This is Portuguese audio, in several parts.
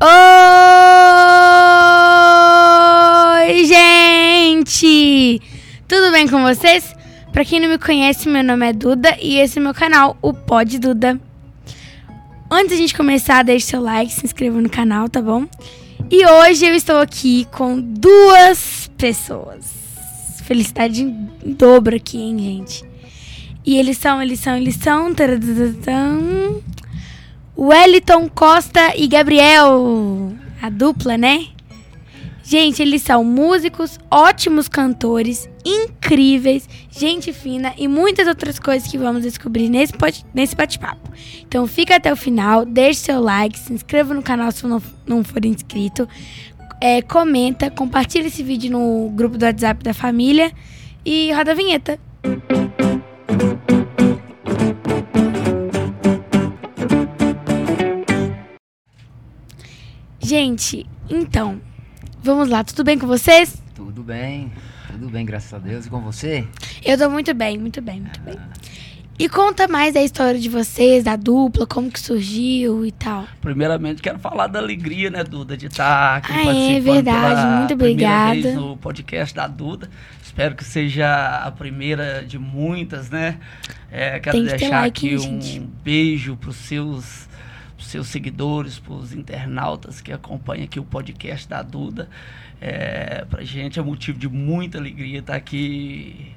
Oi, gente! Tudo bem com vocês? Pra quem não me conhece, meu nome é Duda e esse é meu canal, o Pod Duda. Antes de a gente começar, deixe seu like, se inscreva no canal, tá bom? E hoje eu estou aqui com duas pessoas. Felicidade em dobro aqui, hein, gente? E eles são, eles são, eles são. Wellington Costa e Gabriel. A dupla, né? Gente, eles são músicos, ótimos cantores, incríveis, gente fina e muitas outras coisas que vamos descobrir nesse, nesse bate-papo. Então fica até o final, deixe seu like, se inscreva no canal se não, não for inscrito, é, comenta, compartilha esse vídeo no grupo do WhatsApp da família e roda a vinheta. Gente, então, vamos lá, tudo bem com vocês? Tudo bem, tudo bem, graças a Deus. E com você? Eu tô muito bem, muito bem, muito bem. E conta mais da história de vocês, da dupla, como que surgiu e tal. Primeiramente, quero falar da alegria, né, Duda, de estar aqui Ah, é verdade, pela muito obrigada. vez no podcast da Duda. Espero que seja a primeira de muitas, né? É, quero Tem que ter deixar like, aqui hein, um gente? beijo para os seus, seus seguidores, para os internautas que acompanham aqui o podcast da Duda. É, pra gente é motivo de muita alegria estar aqui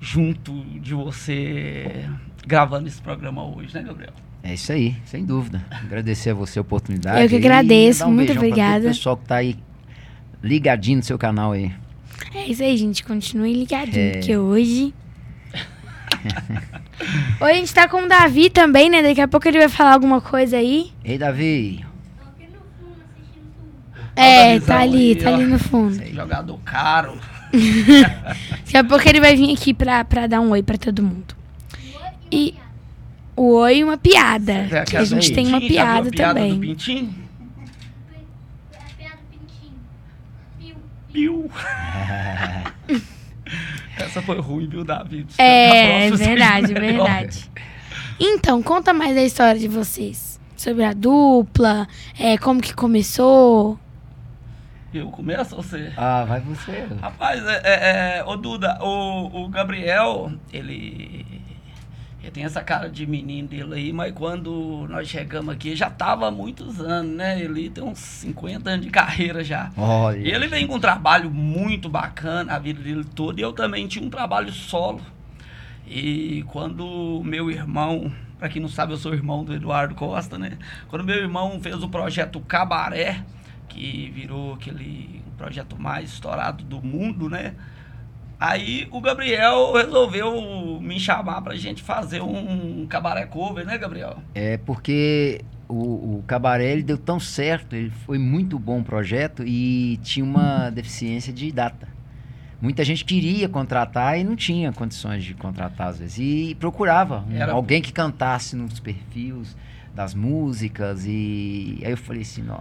junto de você gravando esse programa hoje, né, Gabriel? É isso aí, sem dúvida. Agradecer a você a oportunidade. Eu que agradeço, um muito obrigada. o pessoal que tá aí ligadinho no seu canal aí. É isso aí, gente. Continue ligadinho, É. porque hoje. Hoje a gente tá com o Davi também, né? Daqui a pouco ele vai falar alguma coisa aí. Ei, Davi. É, Davizão tá ali, aí, tá ó. ali no fundo. Jogador caro. Daqui a pouco ele vai vir aqui pra, pra dar um oi pra todo mundo. E o oi e uma piada. É Que a gente tem uma Pintinho, piada viu a piada também. do Pintinho? A piada do pintinho. Piu. Piu. Essa foi ruim, viu, Davi? É, seja verdade, verdade. Então, conta mais a história de vocês. Sobre a dupla, é, como que começou. Eu começo ou você? ah, vai você. Rapaz, é, é, é, ô Duda, o, o Gabriel, ele, ele tem essa cara de menino dele aí, mas quando nós chegamos aqui, já tava há muitos anos, né? Ele tem uns 50 anos de carreira já. Olha. Ele vem com um trabalho muito bacana a vida dele toda. E eu também tinha um trabalho solo. E quando meu irmão, para quem não sabe, eu sou irmão do Eduardo Costa, né? Quando meu irmão fez o projeto Cabaré, que virou aquele projeto mais estourado do mundo, né? Aí o Gabriel resolveu me chamar pra gente fazer um cabaré cover, né, Gabriel? É porque o, o Cabaré ele deu tão certo, ele foi muito bom o projeto e tinha uma deficiência de data. Muita gente queria contratar e não tinha condições de contratar às vezes. E procurava um- Era- alguém que cantasse nos perfis das músicas. E aí eu falei assim, ó,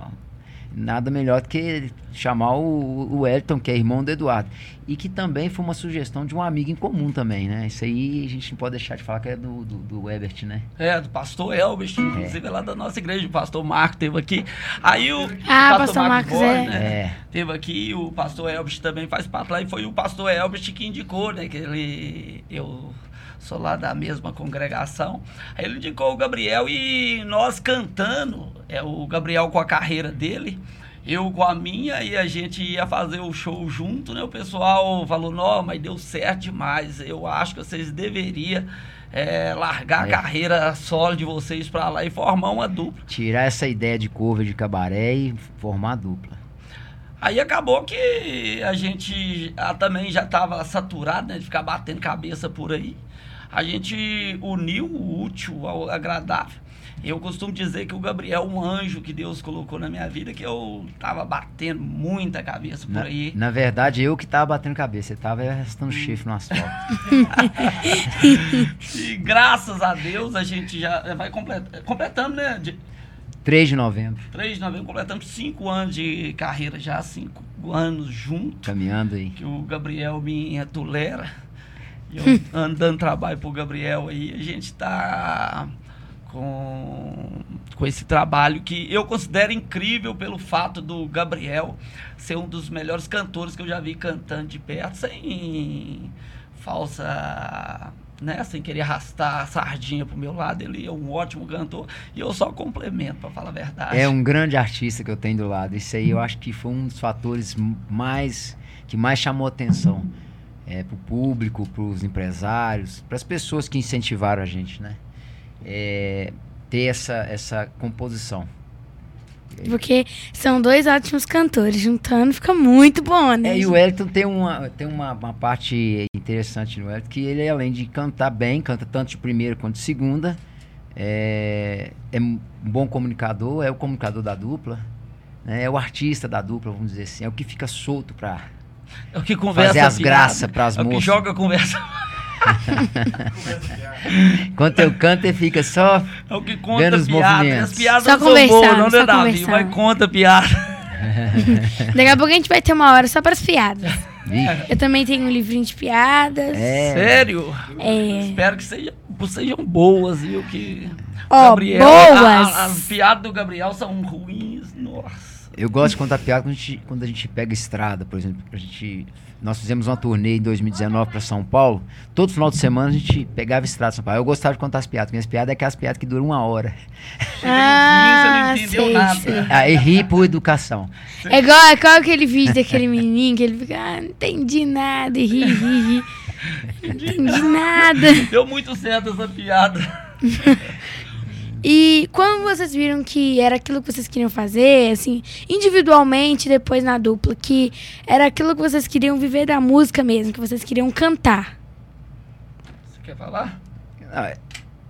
nada melhor do que chamar o, o Elton, que é irmão do Eduardo. E que também foi uma sugestão de um amigo em comum também, né? Isso aí a gente não pode deixar de falar que é do, do, do Ebert, né? É, do pastor Elbert, inclusive é lá da nossa igreja, o pastor Marco teve aqui. Aí o Ah, pastor Marcos, Borges, é. né, É. Teve aqui, o pastor Elbert também faz parte lá, e foi o pastor Elbert que indicou, né? Que ele. Eu sou lá da mesma congregação. Aí ele indicou o Gabriel e nós cantando, é o Gabriel com a carreira dele. Eu com a minha e a gente ia fazer o show junto, né? O pessoal falou, não, mas deu certo demais. Eu acho que vocês deveriam é, largar É. a carreira solo de vocês pra lá e formar uma dupla. Tirar essa ideia de cover de cabaré e formar a dupla. Aí acabou que a gente ah, também já estava saturado né, de ficar batendo cabeça por aí. A gente uniu o útil ao agradável. Eu costumo dizer que o Gabriel é um anjo que Deus colocou na minha vida, que eu tava batendo muita cabeça por Na, aí. na verdade, eu que tava batendo cabeça, você tava arrastando chifre no asfalto. E graças a Deus a gente já vai complet- completando, né? De 3 de novembro, 3 de novembro, completamos cinco anos de carreira já, cinco anos juntos. caminhando aí. que o Gabriel me tolera. E eu ando dando trabalho pro Gabriel aí. A gente tá com com esse trabalho que eu considero incrível pelo fato do Gabriel ser um dos melhores cantores que eu já vi cantando de perto, sem falsa né, sem querer arrastar a sardinha pro meu lado, ele é um ótimo cantor e eu só complemento, para falar a verdade. É um grande artista que eu tenho do lado. Isso aí eu acho que foi um dos fatores mais que mais chamou atenção é, pro público, pros empresários, para as pessoas que incentivaram a gente, né? É, ter essa, essa composição. Porque são dois ótimos cantores, juntando fica muito bom, né? É, e o Wellington tem, uma, tem uma, uma parte interessante no Wellington, que ele, além de cantar bem, canta tanto de primeira quanto de segunda, é, é um bom comunicador, é o comunicador da dupla, né, é o artista da dupla, vamos dizer assim, é o que fica solto pra é o que conversa fazer as graças pras é moças. o que joga conversa. Quando eu canto, ele fica só É o que conta Vendo os piada. movimentos. As piadas Só não são boas, conversando, não, né, Davi? Mas conta piada. Daqui a pouco a gente vai ter uma hora só para as piadas. Eu também tenho um livrinho de piadas. É. Sério? É. Espero que sejam, sejam boas, viu? Que Ó, Gabriel, boas. a- a- as piadas do Gabriel são ruins. Nossa. Eu gosto de contar piada quando a gente, quando a gente pega estrada, por exemplo. A gente, nós fizemos uma turnê em 2019 para São Paulo. Todo final de semana a gente pegava estrada em São Paulo. Eu gostava de contar as piadas. Minhas piadas é aquelas piadas que duram uma hora. Ah, você não sei, entendeu nada. sei. Aí ri por educação. É igual, é igual aquele vídeo daquele menino que ele fica, ah, não entendi nada, e ri, ri, ri. Não entendi nada. Deu muito certo essa piada. E quando vocês viram que era aquilo que vocês queriam fazer, assim, individualmente, depois na dupla, que era aquilo que vocês queriam viver da música mesmo, que vocês queriam cantar. Você quer falar? Ah, é.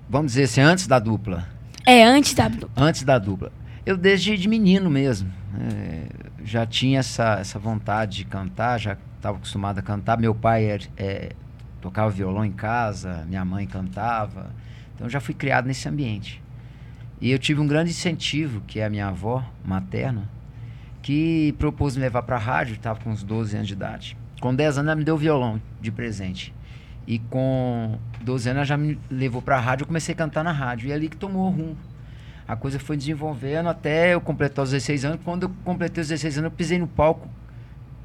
Vamos dizer assim, antes da dupla. É, antes da dupla. Antes da dupla. Eu desde de menino mesmo. é, já tinha essa, essa vontade de cantar, já estava acostumado a cantar. Meu pai era- é, tocava violão em casa, minha mãe cantava. Então eu já fui criado nesse ambiente. E eu tive um grande incentivo, que é a minha avó materna, que propôs me levar para a rádio, estava com uns 12 anos de idade. Com 10 anos ela me deu violão de presente. E com 12 anos ela já me levou para a rádio, eu comecei a cantar na rádio. E é ali que tomou rumo. A coisa foi desenvolvendo até eu completar os 16 anos. Quando eu completei os 16 anos, eu pisei no palco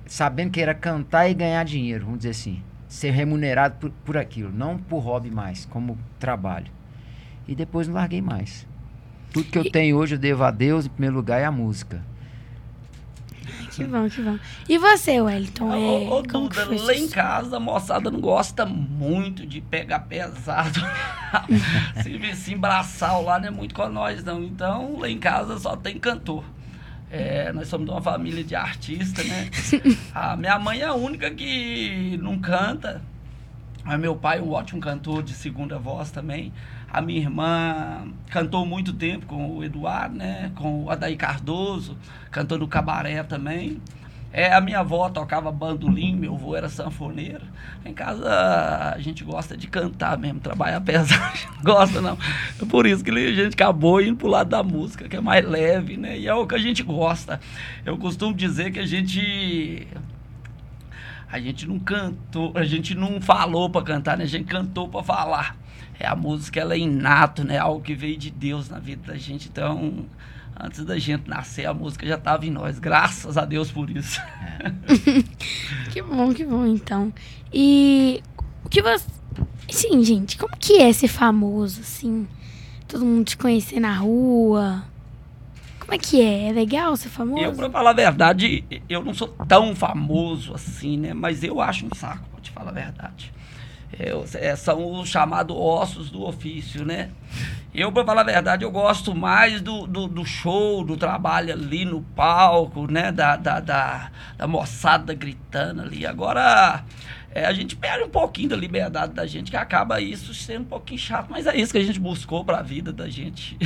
sabendo que era cantar e ganhar dinheiro, vamos dizer assim. Ser remunerado por, por aquilo, não por hobby mais, como trabalho. E depois não larguei mais. Tudo que eu tenho hoje eu devo a Deus, em primeiro lugar, é a música. Que bom, que bom. E você, Wellington? É, Ô, ô, como que Duda, foi lá em casa a moçada não gosta muito de pegar pesado. se, se embraçar lá não é muito com nós, não. Então, lá em casa só tem cantor. É, nós somos de uma família de artistas, né? A minha mãe é a única que não canta. Mas meu pai é um ótimo cantor de segunda voz também. A minha irmã cantou muito tempo com o Eduardo, né? Com o Adair Cardoso, cantou no cabaré também. É, a minha avó tocava bandolim, meu avô era sanfoneiro. Em casa a gente gosta de cantar mesmo, trabalhar pesado, não gosta não. É por isso que a gente acabou indo pro lado da música, que é mais leve, né? E é o que a gente gosta. Eu costumo dizer que a gente a gente não cantou, a gente não falou para cantar, né? A gente cantou para falar. É a música, ela é inato, né? Algo que veio de Deus na vida da gente. Então, antes da gente nascer, a música já estava em nós. Graças a Deus por isso. Que bom, que bom, então. E o que você. Sim, gente, como que é ser famoso, assim? Todo mundo te conhecer na rua. Como é que é? É legal ser famoso? Eu, pra falar a verdade, eu não sou tão famoso assim, né? Mas eu acho um saco, pra te falar a verdade. Eu- é, são os chamados ossos do ofício, né? Eu, pra falar a verdade, eu gosto mais do, do, do show, do trabalho ali no palco, né? Da, da, da, da moçada gritando ali. Agora, é, a gente perde um pouquinho da liberdade da gente, que acaba isso sendo um pouquinho chato, mas é isso que a gente buscou pra vida da gente.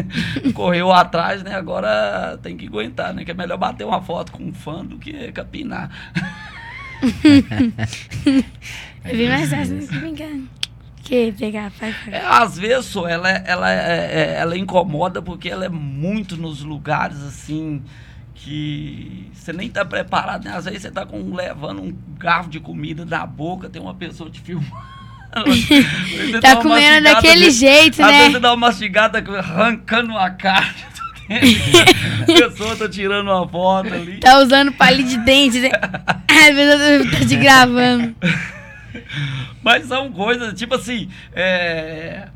Correu atrás, né? Agora tem que aguentar, né? Que é melhor bater uma foto com um fã do que capinar. É bem mais fácil, né? Brincando. Que pegar, vai, vai. É, às vezes, só, ela, é- ela, é- é- ela incomoda porque ela é muito nos lugares assim que você nem tá preparado, né? Às vezes você tá com, levando um garfo de comida na boca, tem uma pessoa te filmando. Tá comendo daquele de- jeito, Às vezes né? você dá uma mastigada arrancando uma carne. a pessoa tá tirando uma foto ali. Tá usando palito de dente, né? Às vezes eu tô te gravando. Mas são coisas, tipo assim, é...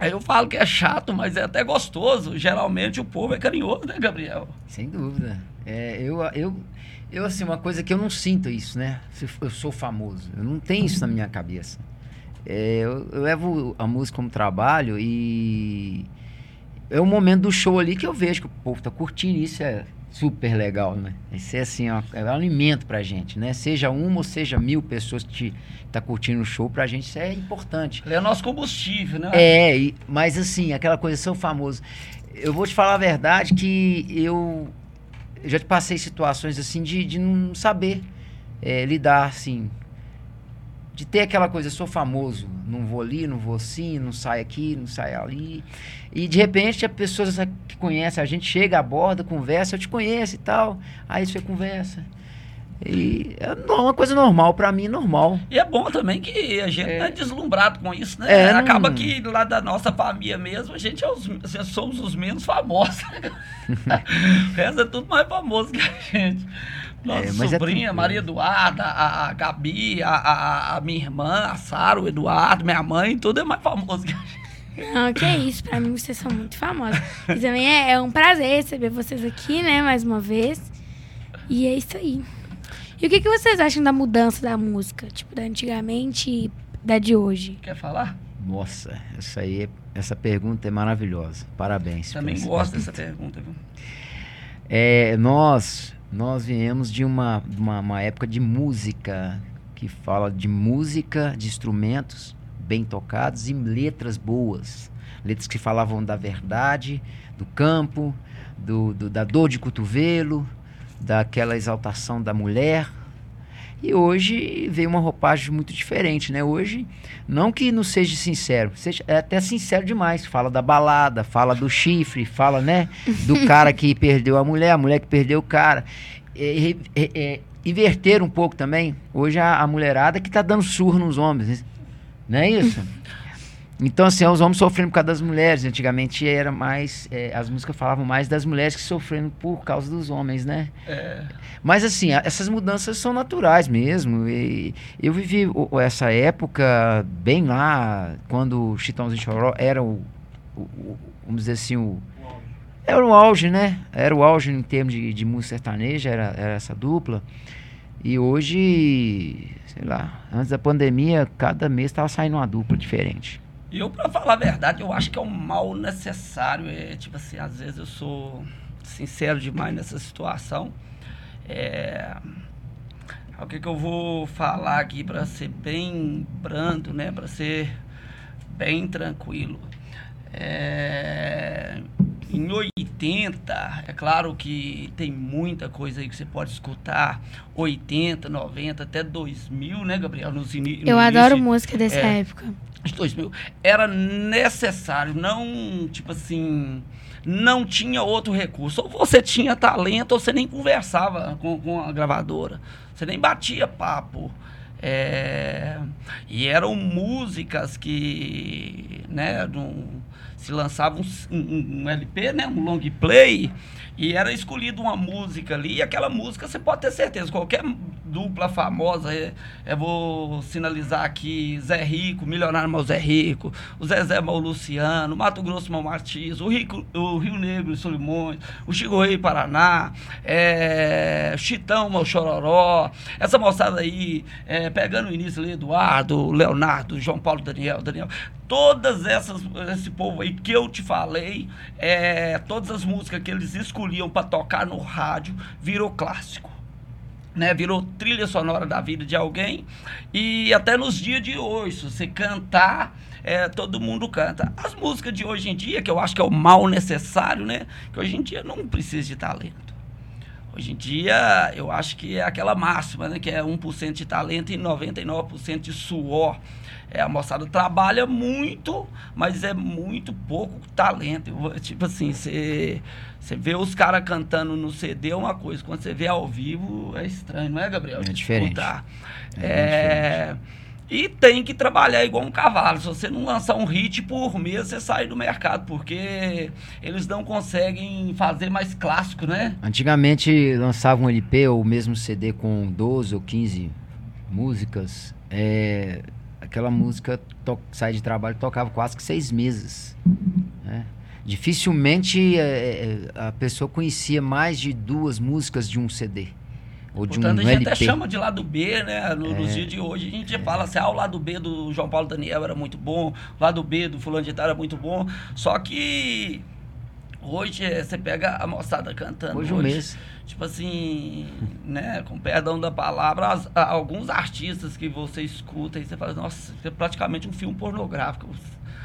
Aí eu falo que é chato, mas é até gostoso. Geralmente o povo é carinhoso, né, Gabriel? Sem dúvida. É, eu, eu, eu, assim, uma coisa que eu não sinto isso, né? Eu sou famoso. Eu não tenho isso na minha cabeça. É, eu, eu levo a música como trabalho e é o momento do show ali que eu vejo que o povo tá curtindo. Isso é super legal, né? Isso é assim, ó, é um alimento pra gente, né? Seja uma ou seja mil pessoas que te, tá curtindo o show, pra gente isso é importante. É nosso combustível, né? É, e- mas assim, aquela coisa, sou famoso. Eu vou te falar a verdade que eu, eu já te passei situações assim de, de não saber é, lidar, assim. De ter aquela coisa, sou famoso, não vou ali, não vou assim, não saio aqui, não saio ali. E de repente a pessoa que conhece, a gente chega, aborda, conversa, eu te conheço e tal. Aí você conversa. E é uma coisa normal, pra mim, normal. E é bom também que a gente É. não é deslumbrado com isso, né? É, não- Acaba que lá da nossa família mesmo, a gente é os, somos os menos famosos. o resto é tudo mais famoso que a gente. Nossa É, é sobrinha, tranquilo. Maria Eduarda, a, a Gabi, a, a, a minha irmã, a Sara, o Eduardo, minha mãe, tudo é mais famoso que a gente. Não, que é isso. Pra mim, vocês são muito famosos. E também é, é um prazer receber vocês aqui, né? Mais uma vez. E é isso aí. E o que, que vocês acham da mudança da música? Tipo, da antigamente e da de hoje? Quer falar? Nossa, essa aí, é- essa pergunta é maravilhosa. Parabéns. Também gosto pergunta. dessa pergunta, viu? É, nós, nós viemos de uma, uma, uma época de música que fala de música, de instrumentos bem tocados e letras boas. Letras que falavam da verdade, do campo, do, do- da dor de cotovelo, daquela exaltação da mulher. E hoje veio uma roupagem muito diferente, né? Hoje, não que não seja sincero, seja, é até sincero demais. Fala da balada, fala do chifre, fala, né? Do cara que perdeu a mulher, a mulher que perdeu o cara. É, é, é, inverter um pouco também. Hoje a, a mulherada que tá dando surro nos homens, não é isso? Então, assim, os homens sofrendo por causa das mulheres. Antigamente era mais. é, as músicas falavam mais das mulheres que sofrendo por causa dos homens, né? É, Mas assim, a- essas mudanças são naturais mesmo. E eu vivi o- o- essa época bem lá, quando o Chitãozinho Choró era o, o- o- vamos dizer assim, o era o auge, né? Era o auge em termos de, de música sertaneja, era, era essa dupla. E hoje, sei lá, antes da pandemia, cada mês estava saindo uma dupla diferente. Eu, pra falar a verdade, eu acho que é um mal necessário. É, tipo assim, às vezes eu sou sincero demais nessa situação. É, o que, que eu vou falar aqui para ser bem brando, né? Para ser bem tranquilo. É, em 80, é claro que tem muita coisa aí que você pode escutar. 80, 90, até 2000, né, Gabriel? Nos no Eu adoro início- música dessa é. época. de 2000, era necessário, não, tipo assim, não tinha outro recurso. Ou você tinha talento, ou você nem conversava com, com a gravadora. Você nem batia papo. É, e eram músicas que, né, num- se lançava um, um- um LP, né, um long play, e era escolhida uma música ali, e aquela música você pode ter certeza, qualquer dupla famosa, é, eu vou sinalizar aqui, Zé Rico, Milionário Mal Zé Rico, o Zezé Mal Luciano, Mato Grosso Mal Martins, o, Rico, o Rio Negro e Solimões, o Chico Rei Paraná, é, Chitão Mal Chororó, essa moçada aí, é, pegando o início ali, Eduardo, Leonardo, João Paulo Daniel, Daniel, todas essas, esse povo aí que eu te falei, é, todas as músicas que eles escolhiam para tocar no rádio, virou clássico né, virou trilha sonora da vida de alguém e até nos dias de hoje, se você cantar, é, todo mundo canta. As músicas de hoje em dia, que eu acho que é o mal necessário, né, que hoje em dia não precisa de talento. Hoje em dia, eu acho que é aquela máxima, né, que é 1% de talento e 99% de suor. É, a moçada trabalha muito, mas é muito pouco talento. Eu tipo assim, você vê os caras cantando no CD é uma coisa, quando você vê ao vivo é estranho, não é, Gabriel? É diferente. escutar. É É, E tem que trabalhar igual um cavalo. Se você não lançar um hit por mês, você sai do mercado, porque eles não conseguem fazer mais clássico, né? Antigamente lançava um LP ou mesmo CD com 12 ou 15 músicas. É, aquela música sai de trabalho tocava quase que seis meses. né? Dificilmente é, é, a pessoa conhecia mais de duas músicas de um CD. Ou de Portanto, um a gente LP. até chama de lado B, né? No- Nos É. dias de hoje, a gente fala assim, ah, o lado B do João Paulo Daniel era muito bom, o lado B do fulano de tal era muito bom. Só que hoje eh, você pega a moçada cantando. Hoje um mês. Tipo assim, né, com perdão da palavra, as- a- alguns artistas que você escuta e você fala, nossa, é praticamente um filme pornográfico,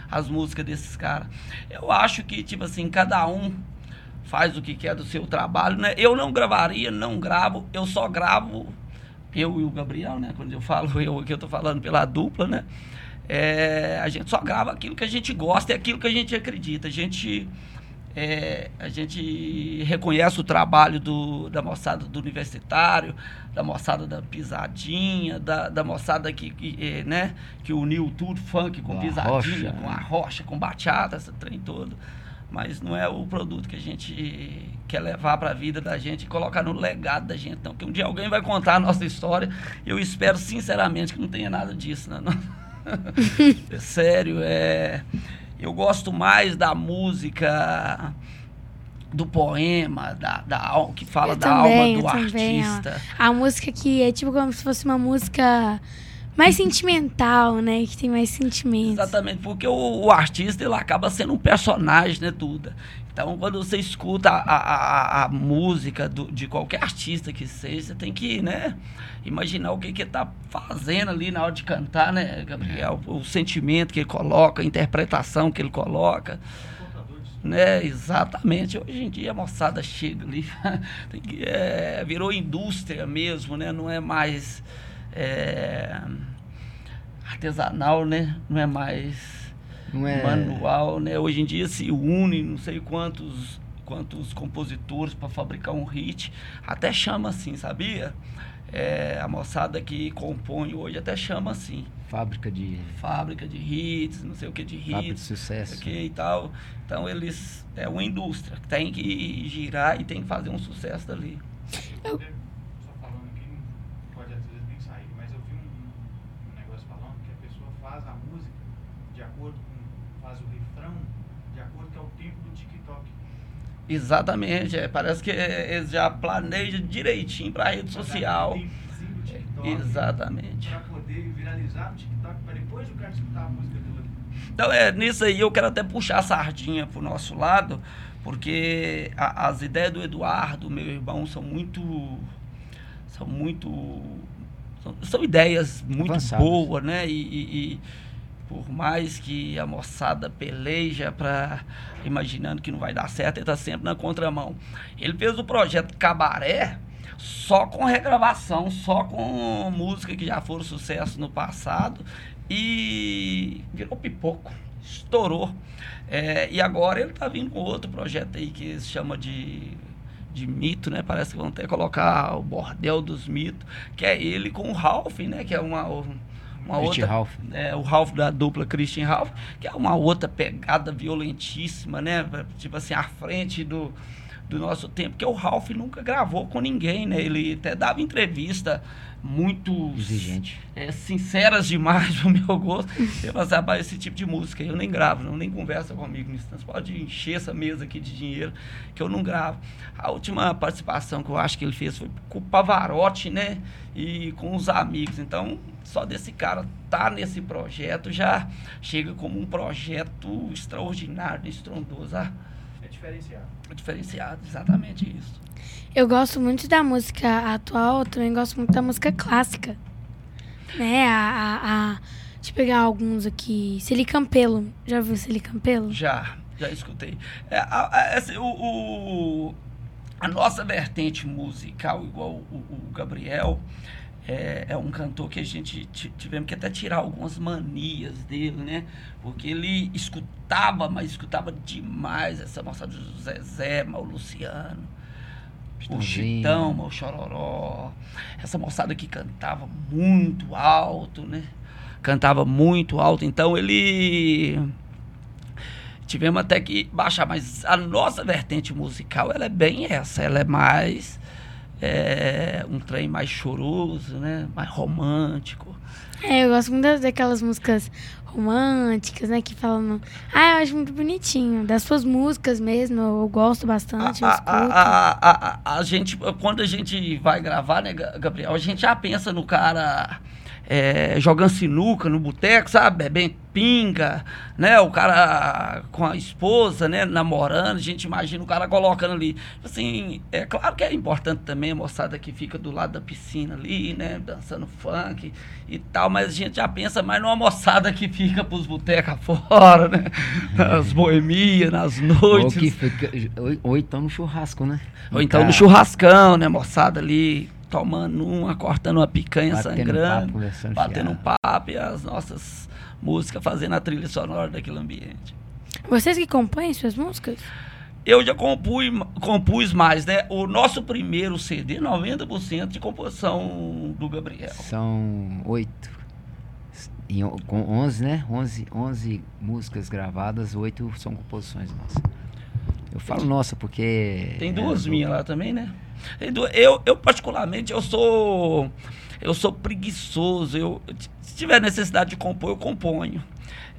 as músicas desses caras. Eu acho que, tipo assim, cada um faz o que quer do seu trabalho, né? Eu não gravaria, não gravo, eu só gravo, eu e o Gabriel, né? Quando eu falo eu aqui, eu tô falando pela dupla, né? É, a gente só grava aquilo que a gente gosta e aquilo que a gente acredita. A gente, é, a gente reconhece o trabalho do, da moçada do universitário, da moçada da pisadinha, da, da moçada que, que, é, né, que uniu tudo, funk com Com pisadinha, rocha, com né? a rocha, com bachata, esse trem todo. Mas não é o produto que a gente quer levar para a vida da gente e colocar no legado da gente, não. Que um dia alguém vai contar a nossa história. Eu espero sinceramente que não tenha nada disso, né? Não. É sério, é. Eu gosto mais da música do poema, da, da que fala Eu da também, alma do eu também, artista. A música que é tipo como se fosse uma música mais sentimental, né? Que tem mais sentimentos. Exatamente, porque o, o artista ele acaba sendo um personagem, né, Duda? Então, quando você escuta a, a, a- música do- de qualquer artista que seja, você tem que, né, imaginar o que que ele tá fazendo ali na hora de cantar, né, Gabriel? O, sentimento que ele coloca, a interpretação que ele coloca. Né, exatamente. Hoje em dia a moçada chega ali, tem que, é, virou indústria mesmo, né? Não é mais é, artesanal, né? Não é mais Não é. manual, né? Hoje em dia se une não sei quantos quantos compositores para fabricar um hit, até chama assim, sabia? É, a moçada que compõe hoje até chama assim, Fábrica de, fábrica de hits, não sei o que de fábrica de hits, sucesso. aqui e tal. Então eles é uma indústria que tem que girar e tem que fazer um sucesso dali. Eu vi, só falando aqui, não pode às vezes nem sair, mas eu vi um, um negócio falando que a pessoa faz a música de acordo com, faz o refrão de acordo com é o tempo do TikTok. Exatamente, é, parece que é, eles já planejam direitinho para a rede social. Exatamente. Para poder viralizar no TikTok, para depois o cara escutar a música dele. Então, é, nisso aí eu quero até puxar a sardinha pro nosso lado, porque a- as ideias do Eduardo, meu irmão, são muito. São muito. São, são ideias muito Avançadas. boas, né? E, e- e por mais que a moçada peleja para imaginando que não vai dar certo, ele tá sempre na contramão. Ele fez o projeto Cabaré só com regravação, só com música que já foram sucesso no passado e virou pipoco, estourou. É, e agora ele tá vindo com outro projeto aí que se chama de, de mito, né? Parece que vão até colocar o Bordel dos Mitos, que é ele com o Ralph, né? Que é uma, uma Christian outra. Ralph. É, o Ralph da dupla Christian Ralph, que é uma outra pegada violentíssima, né? Tipo assim, à frente do, do nosso tempo, que o Ralph nunca gravou com ninguém, né? Ele até dava entrevista muito Exigente. é, sinceras demais pro meu gosto. Eu falei assim, rapaz, esse tipo de música eu nem gravo, não, nem conversa comigo nisso. Você pode encher essa mesa aqui de dinheiro que eu não gravo. A última participação que eu acho que ele fez foi com o Pavarotti, né? E com os amigos. Então, só desse cara tá nesse projeto já chega como um projeto extraordinário, estrondoso. Ah, É diferenciado. é diferenciado, exatamente isso. Eu gosto muito da música atual, também gosto muito da música clássica. Né? A, a, a- Deixa eu pegar alguns aqui. Celi Campelo. Já ouviu Celi Campelo? Já, já escutei. É, a, a- esse- o, o- a nossa vertente musical, igual o, o Gabriel, é, é um cantor que a gente ti- tivemos que até tirar algumas manias dele, né? Porque ele escutava, mas escutava demais essa moça do Zezé, o Luciano. O. Chitão, o Chororó. Essa moçada que cantava muito alto, né? cantava muito alto, então ele tivemos até que baixar, mas a nossa vertente musical ela é bem essa, ela é mais é, um trem mais choroso, né? Mais romântico. É, eu gosto muito daquelas músicas românticas, né? Que falam. Ah, eu acho muito bonitinho. Das suas músicas mesmo, eu gosto bastante. A, eu a, a, a, a, gente, quando a gente vai gravar, né, Ga- Gabriel, a gente já pensa no cara é, jogando sinuca no boteco, sabe? Bebendo pinga, né? O cara com a esposa, né? Namorando, a gente imagina o cara colocando ali. Assim, é claro que é importante também a moçada que fica do lado da piscina ali, né? Dançando funk e tal, mas a gente já pensa mais numa moçada que fica pros botecos fora, né? Nas boemias, nas Ou, noites. que fica- ou- ou então no churrasco, né? Ou então no churrascão, né, moçada ali tomando uma, cortando uma picanha batendo sangrando, papo, conversando batendo um papo e as nossas músicas fazendo a trilha sonora daquele ambiente. Vocês que compõem suas músicas? Eu já compus, compus mais, né? O nosso primeiro CD, 90% de composição do Gabriel. São oito. Com 11, né? 11, 11 músicas gravadas, oito são composições nossas. Eu falo nossa porque... Tem é, duas do- minhas lá também, né? Eu, eu, particularmente, eu sou. Eu sou preguiçoso. Eu, se tiver necessidade de compor, eu componho.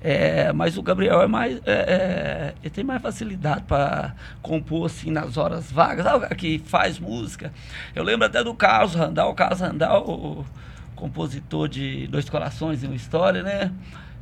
É, mas o Gabriel é mais. é, é, ele tem mais facilidade para compor assim nas horas vagas. Cara que faz música? Eu lembro até do Carlos Randall. O Carlos Randall, o compositor de Dois Corações e uma História, né?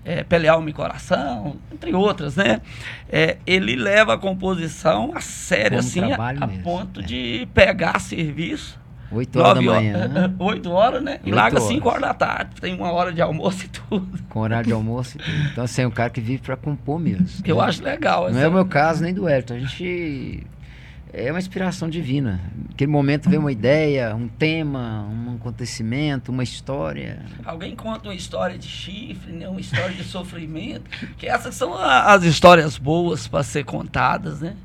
É, Pele, Alma e Coração, entre outras, né? É, ele leva a composição a sério, Como assim, a, a mesmo, ponto é. de pegar serviço. Oito horas da manhã, 8 horas, né? E larga horas. 5 horas da tarde. Tem uma hora de almoço e tudo. com horário de almoço e tudo. Então, assim, é um cara que vive pra compor mesmo. Eu né? acho legal. Não é o meu caso nem do Elton. A gente é uma inspiração divina. Naquele momento vem uma ideia, um tema, um acontecimento, uma história. Alguém conta uma história de chifre, né? uma história de sofrimento. Que essas são a- as histórias boas para ser contadas, né?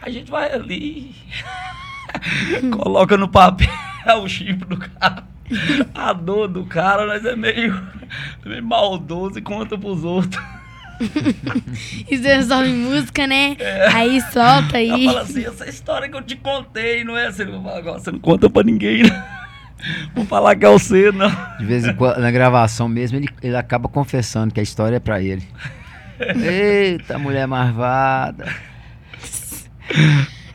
A gente vai ali, coloca no papel o chifre do cara, a dor do cara, mas é meio, meio maldoso e conta pros outros. Isso resolve música, né? Aí solta aí. Ela fala assim, essa história que eu te contei, não é? Você não, você não conta pra ninguém, né? Vou falar que é você, não. De vez em quando, na gravação mesmo, ele, ele acaba confessando que a história é pra ele. Eita, mulher marvada.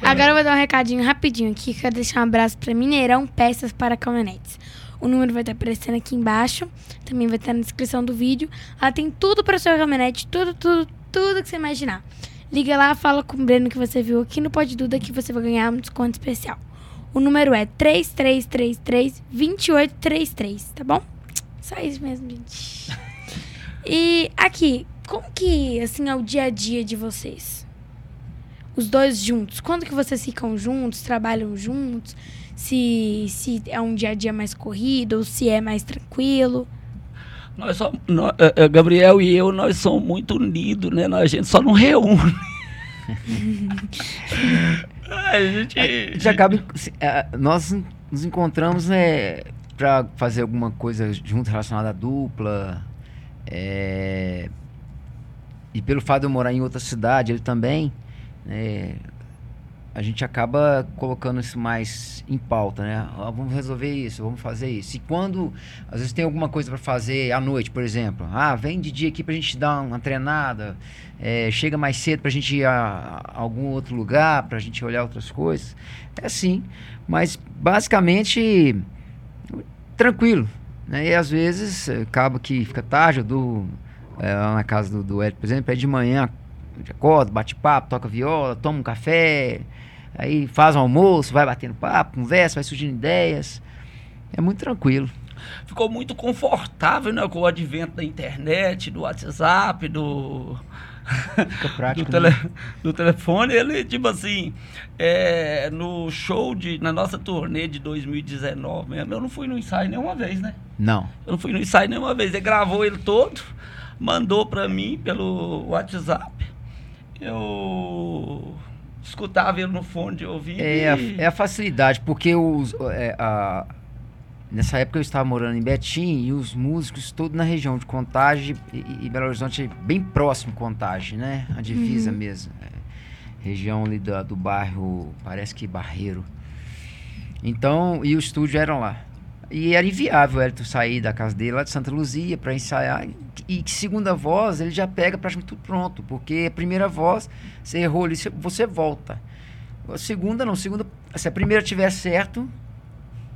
Agora eu vou dar um recadinho rapidinho aqui. Quero deixar um abraço para Mineirão Peças para Caminhonetes. O número vai estar aparecendo aqui embaixo. Também vai estar na descrição do vídeo. Ela tem tudo para sua caminhonete. Tudo, tudo, tudo que você imaginar. Liga lá, fala com o Breno que você viu aqui no Pode Duda que você vai ganhar um desconto especial. O número é 3333-2833, tá bom? Só isso mesmo, gente. E aqui, como que, assim, é o dia a dia de vocês? Os dois juntos. Quando que vocês ficam juntos, trabalham juntos? Se, se é um dia a dia mais corrido ou se é mais tranquilo? Nós somos, nó- eh, eh, Gabriel e eu, nós somos muito unidos, né? Nós, a gente só não reúne. a gente... A gente acaba, é, nós nos encontramos né, para fazer alguma coisa junto relacionada à dupla. é, e pelo fato de eu morar em outra cidade, ele também, né, a gente acaba colocando isso mais em pauta, né? Ó, vamos resolver isso, vamos fazer isso. E quando, às vezes, tem alguma coisa para fazer à noite, por exemplo, ah, vem de dia aqui pra gente dar uma treinada, é, chega mais cedo pra gente ir a, a algum outro lugar, pra gente olhar outras coisas. É assim, mas basicamente tranquilo. Né? E às vezes acaba que fica tarde, eu durmo eh, lá na casa do, do Hélio, por exemplo, aí de manhã a acorda, bate papo, toca viola, toma um café, aí faz um almoço, vai batendo papo, conversa, vai surgindo ideias. É muito tranquilo. ficou muito confortável né, com o advento da internet, do WhatsApp, do, Fica do, prático. tele- né? do telefone. Ele, tipo assim, é, no show, de, na nossa turnê de 2019 mesmo, eu não fui no ensaio nenhuma vez, né? Não. Eu não fui no ensaio nenhuma vez. Ele gravou ele todo, mandou pra mim pelo WhatsApp. Eu escutava ele no fone de ouvido. É a, e- é a facilidade, porque os, é, a- Nessa época eu estava morando em Betim e os músicos todos na região de Contagem e, e Belo Horizonte bem próximo Contagem, né? A divisa Uhum. mesmo. É, região ali da- do bairro, parece que Barreiro. Então, e o estúdio eram lá. E era inviável o Elton sair da casa dele lá de Santa Luzia para ensaiar. E que segunda voz ele já pega praticamente tudo pronto. Porque a primeira voz, você errou ali, você- volta. A segunda não, segunda. Se a primeira tiver certo.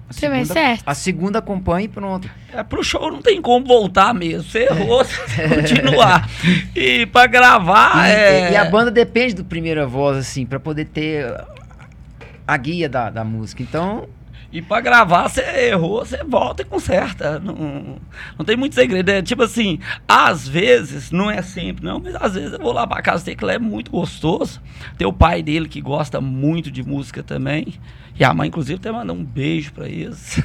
a segunda- certo. A segunda acompanha e pronto. É, pro show não tem como voltar mesmo. Você errou, você tem que continuar. E pra gravar e, é. e a banda depende do primeira voz, assim, para poder ter a guia da, da música. Então, E pra gravar, você errou, você volta e conserta. Não, não tem muito segredo. É tipo assim, às vezes, não é sempre, não, mas às vezes eu vou lá pra casa dele, que lá é muito gostoso. Tem o pai dele que gosta muito de música também. E a mãe, inclusive, até mandar um beijo pra eles.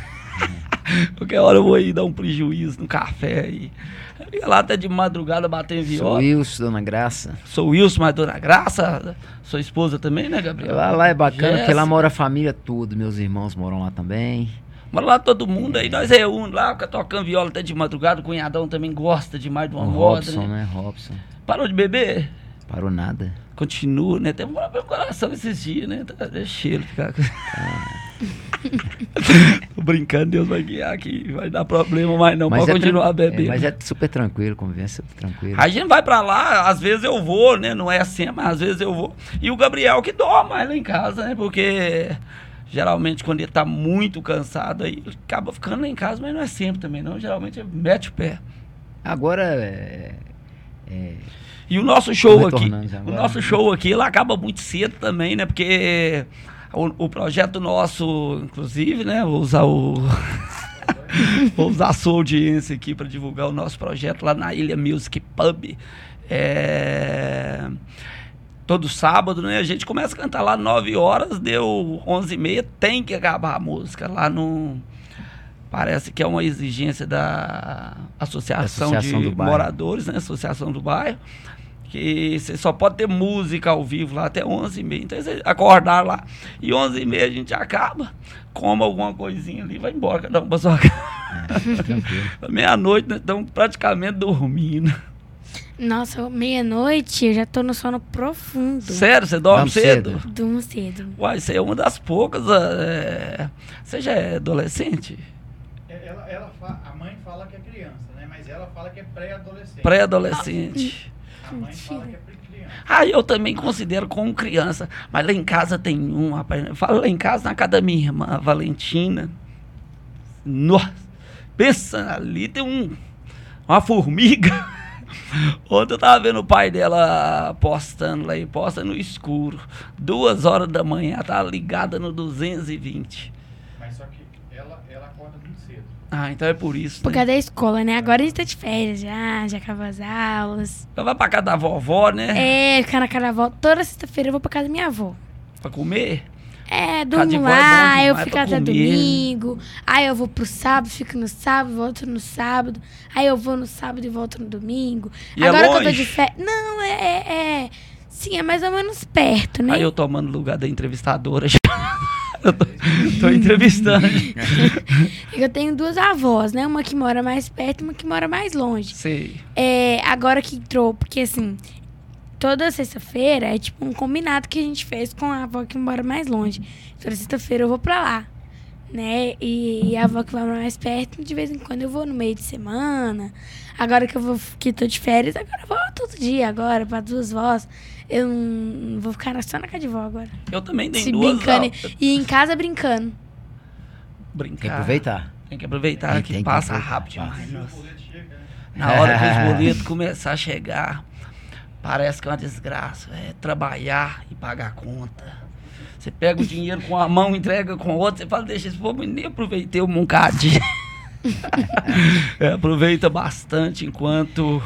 Qualquer hora eu vou aí dar um prejuízo no café. E... Eu ia lá até de madrugada batendo sou viola. Wilson, Dona Graça. Sou Wilson, mas Dona Graça, sua esposa também, né, Gabriel? Lá, lá é bacana, porque lá Jéssica. mora a família toda. Meus irmãos moram lá também. Mora lá todo mundo, aí nós reúne lá, fica tocando viola até de madrugada. O cunhadão também gosta demais de uma o moda, Robson, né? né? Robson. Parou de beber? Parou nada. Continua, né? Tem um meu coração esses dias, né? Tá- Deixa ele ficar. com- Tô brincando, Deus vai guiar aqui. Vai dar problema, mas não. Pode é continuar tran- é, bebendo. mas é super tranquilo, convivência super tranquilo. A gente vai pra lá, às vezes eu vou, né? Não é assim, mas às vezes eu vou. E o Gabriel que dorme mais lá em casa, né? Porque geralmente quando ele tá muito cansado, aí ele acaba ficando lá em casa, mas não é sempre também, não. Geralmente ele mete o pé. Agora é, é, E o nosso show aqui, o nosso show aqui, ele acaba muito cedo também, né? Porque o, o projeto nosso, inclusive, né? Vou usar o vou usar a sua audiência aqui para divulgar o nosso projeto lá na Ilha Music Pub. É, todo sábado, né? A gente começa a cantar lá 9 horas, deu 11 e meia, tem que acabar a música lá no Parece que é uma exigência da Associação, Associação de. Moradores, né? Associação do Bairro. Que você só pode ter música ao vivo lá até 11h30. Então, você acordar lá. E 11h30 a gente acaba, come alguma coisinha ali e vai embora. Cada um pra sua casa. é. Meia-noite, nós estamos praticamente dormindo. Nossa, meia-noite eu já tô no sono profundo. Sério, você dorme Vamos cedo? cedo. Durmo cedo. Uai, você é uma das poucas. é, Você já é adolescente? É, Ela, ela fa- a mãe fala que é criança, né? Mas ela fala que é pré-adolescente. Pré-adolescente. A pré-criança. Ah, eu também considero como criança. Mas lá em casa tem um, rapaz. Eu falo lá em casa, na casa da minha irmã, a Valentina. Nossa, pensa ali, tem um, uma formiga. Ontem eu tava vendo o pai dela postando lá e posta no escuro. Duas horas da manhã, tá ligada no 220. Mas só que ela, ela acorda muito cedo. Ah, então é por isso. Por Né? causa da escola, né? Agora a gente tá de férias já, já acabou as aulas. Ela vai pra casa da vovó, né? É, ficar na casa da avó. Toda sexta-feira eu vou pra casa da minha avó. Pra comer. É, durmo é lá, eu demais fico até domingo. Aí eu vou pro sábado, fico no sábado, volto no sábado. Aí eu vou no sábado e volto no domingo. E é Agora que eu tô de férias. Não, é, é, é- Sim, é mais ou menos perto, né? Aí eu tomando lugar da entrevistadora. eu tô, tô entrevistando. Eu tenho duas avós, né? Uma que mora mais perto e uma que mora mais longe. Sei. É, agora que entrou, porque assim, toda sexta-feira é tipo um combinado que a gente fez com a avó que mora mais longe. Toda sexta-feira eu vou pra lá, né? E, e a avó que vai mais perto, de vez em quando eu vou no meio de semana. Agora que eu vou, que tô de férias, agora eu vou todo dia agora, pra duas vós. Eu não vou ficar só na casa de vó agora. Eu também tenho Se duas. brincando. E em casa brincando. Brincar. Tem que aproveitar. Tem que aproveitar Tem- que tem que passa aproveitar, rápido passa. demais. O nossa. Na hora que os boletos começar a chegar, parece que é uma desgraça. É trabalhar e pagar a conta. Você pega o dinheiro com a mão, entrega com a outra, você fala, deixa esse povo, nem aproveitei um bocadinho. É, aproveita bastante enquanto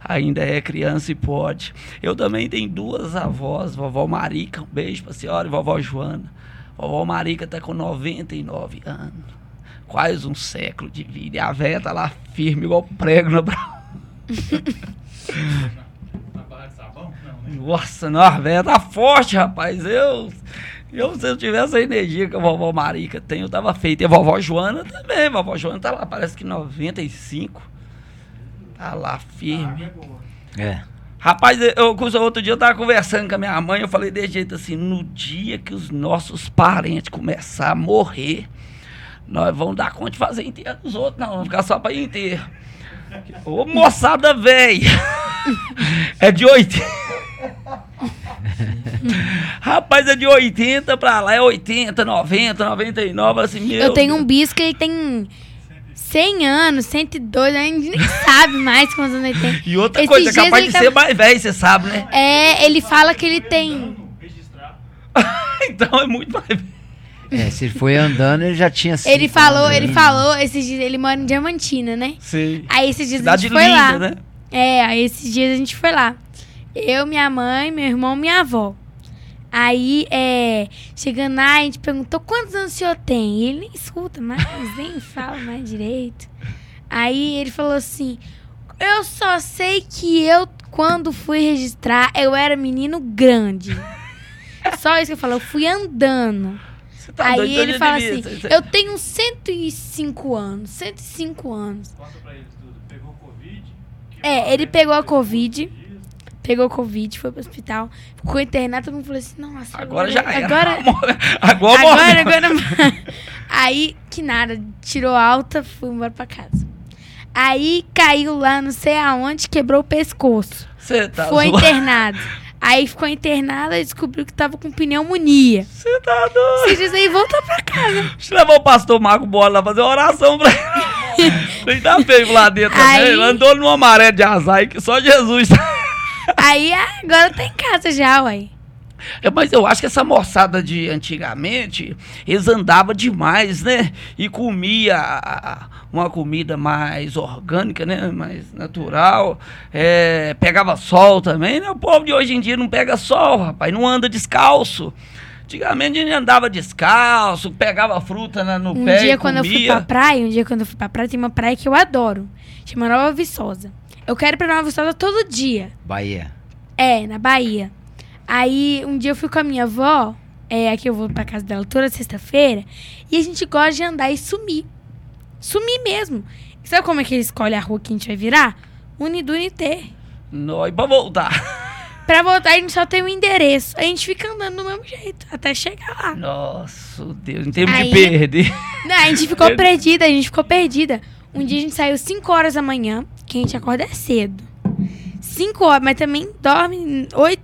ainda é criança e pode. Eu também tenho duas avós, vovó Marica, um beijo pra senhora, e vovó Joana. Vovó Marica tá com 99 anos. Quase um século de vida. E a véia tá lá firme, igual prego na? Nossa, não, a véia tá forte, rapaz. Eu. Eu, se eu tivesse a energia que a vovó Marica tem, eu tava feito. E a vovó Joana também. A vovó Joana tá lá, parece que 95. Tá lá firme. água é. É. Rapaz, eu, outro dia eu tava conversando com a minha mãe, eu falei desse jeito assim, no dia que os nossos parentes começar a morrer, nós vamos dar conta de fazer enterro dos outros, não, vamos ficar só pra ir enterro. Ô moçada velha! É de 80. Rapaz, é de 80 pra lá, é 80, 90, 99, assim, meu Eu tenho um Deus. bis que ele tem 100 anos, 102, a gente nem sabe mais quantos anos ele tem. E outra Esses coisa, é capaz ele de tá- ser mais velho, você sabe, né? É, ele fala que ele tem. Então é muito mais velho. É, se ele foi andando, ele já tinha Ele cinco falou, anos, ele falou, esses dias, ele mora em Diamantina, né? Sim. Aí esses dias Cidade a gente foi linda, lá. né? É, aí esses dias a gente foi lá. Eu, minha mãe, meu irmão, minha avó. Aí, é, chegando lá, a gente perguntou quantos anos o senhor tem. E ele nem escuta mais, nem fala mais direito. Aí ele falou assim: Eu só sei que eu, quando fui registrar, eu era menino grande. Só isso que eu falo, eu fui andando. Você tá doido, Aí então ele fala assim: você- Eu tenho 105 anos, 105 anos. Conta pra eles tudo. Pegou Covid. É, ele vez pegou a Covid. Pegou Covid, foi pro hospital, ficou internado, todo mundo falou assim, nossa, Agora já era. Agora, Agora, agora, morreu. agora. Aí, que nada, tirou alta, fui embora pra casa. Aí caiu lá, não sei aonde, quebrou o pescoço. Você tá foi internado. Aí ficou internado e descobriu que tava com pneumonia. Você tá doido. Você diz aí, voltou pra casa. Deixa eu levar o pastor Marco Bola lá fazer uma oração pra ele. Ele tá feio lá dentro também. Aí- Ele andou numa maré de azar que só Jesus. Aí agora tá em casa já, uai. É, Mas eu acho que essa moçada de antigamente, eles andavam demais, né? E comia uma comida mais orgânica, né? Mais natural. É, pegava sol também, né? O povo de hoje em dia não pega sol, rapaz. Não anda descalço. Antigamente a gente andava descalço, pegava fruta na- no Um pé dia e quando eu fui comia. pra praia, um dia quando eu fui pra praia, tem uma praia que eu adoro. Chama Nova Viçosa. Eu quero ir pra Nova Viçosa todo dia. Bahia. É, na Bahia. Aí um dia eu fui com a minha avó, é, aqui eu vou pra casa dela toda sexta-feira, e a gente gosta de andar e sumir. Sumir mesmo. Sabe como é que ele escolhe a rua que a gente vai virar? Unidunité. E pra voltar. Pra voltar, a gente só tem o endereço. A gente fica andando do mesmo jeito, até chegar lá. Nossa, Deus, em termos Aí- de perder. Não, a gente ficou perdida, a gente ficou perdida. Um dia a gente saiu 5 horas da manhã, que a gente acorda é cedo. 5 horas, mas também dorme 8,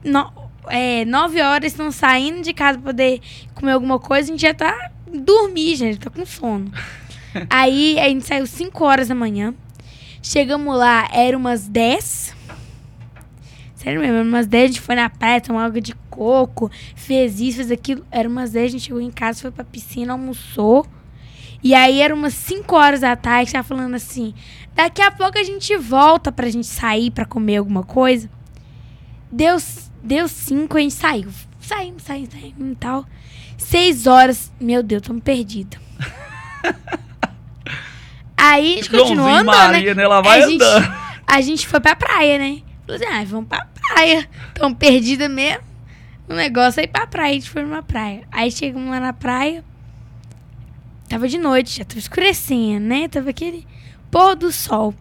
9 horas, estão saindo de casa pra poder comer alguma coisa, a gente já tá dormir, gente, tá com sono. Aí a gente saiu 5 horas da manhã. Chegamos lá, era umas 10. Sério mesmo, era umas 10, a gente foi na praia, tomou água de coco, fez isso, fez aquilo. Era umas 10, a gente chegou em casa, foi pra piscina, almoçou. E aí era umas 5 horas da tarde, tava falando assim, daqui a pouco a gente volta pra gente sair pra comer alguma coisa. Deu, deu 5, a gente saiu. Saímos, saímos, saímos e tal. 6 horas, meu Deus, tamo perdido. aí a gente continuou andando, Maria, né? né? Ela vai a gente, andando. a gente foi pra praia, né? Falei assim, ah, vamos pra praia. Tão perdida mesmo. O negócio é ir pra praia. A gente foi numa praia. Aí chegamos lá na praia. Tava de noite, já tava escurecendo, né? Tava aquele pôr do sol.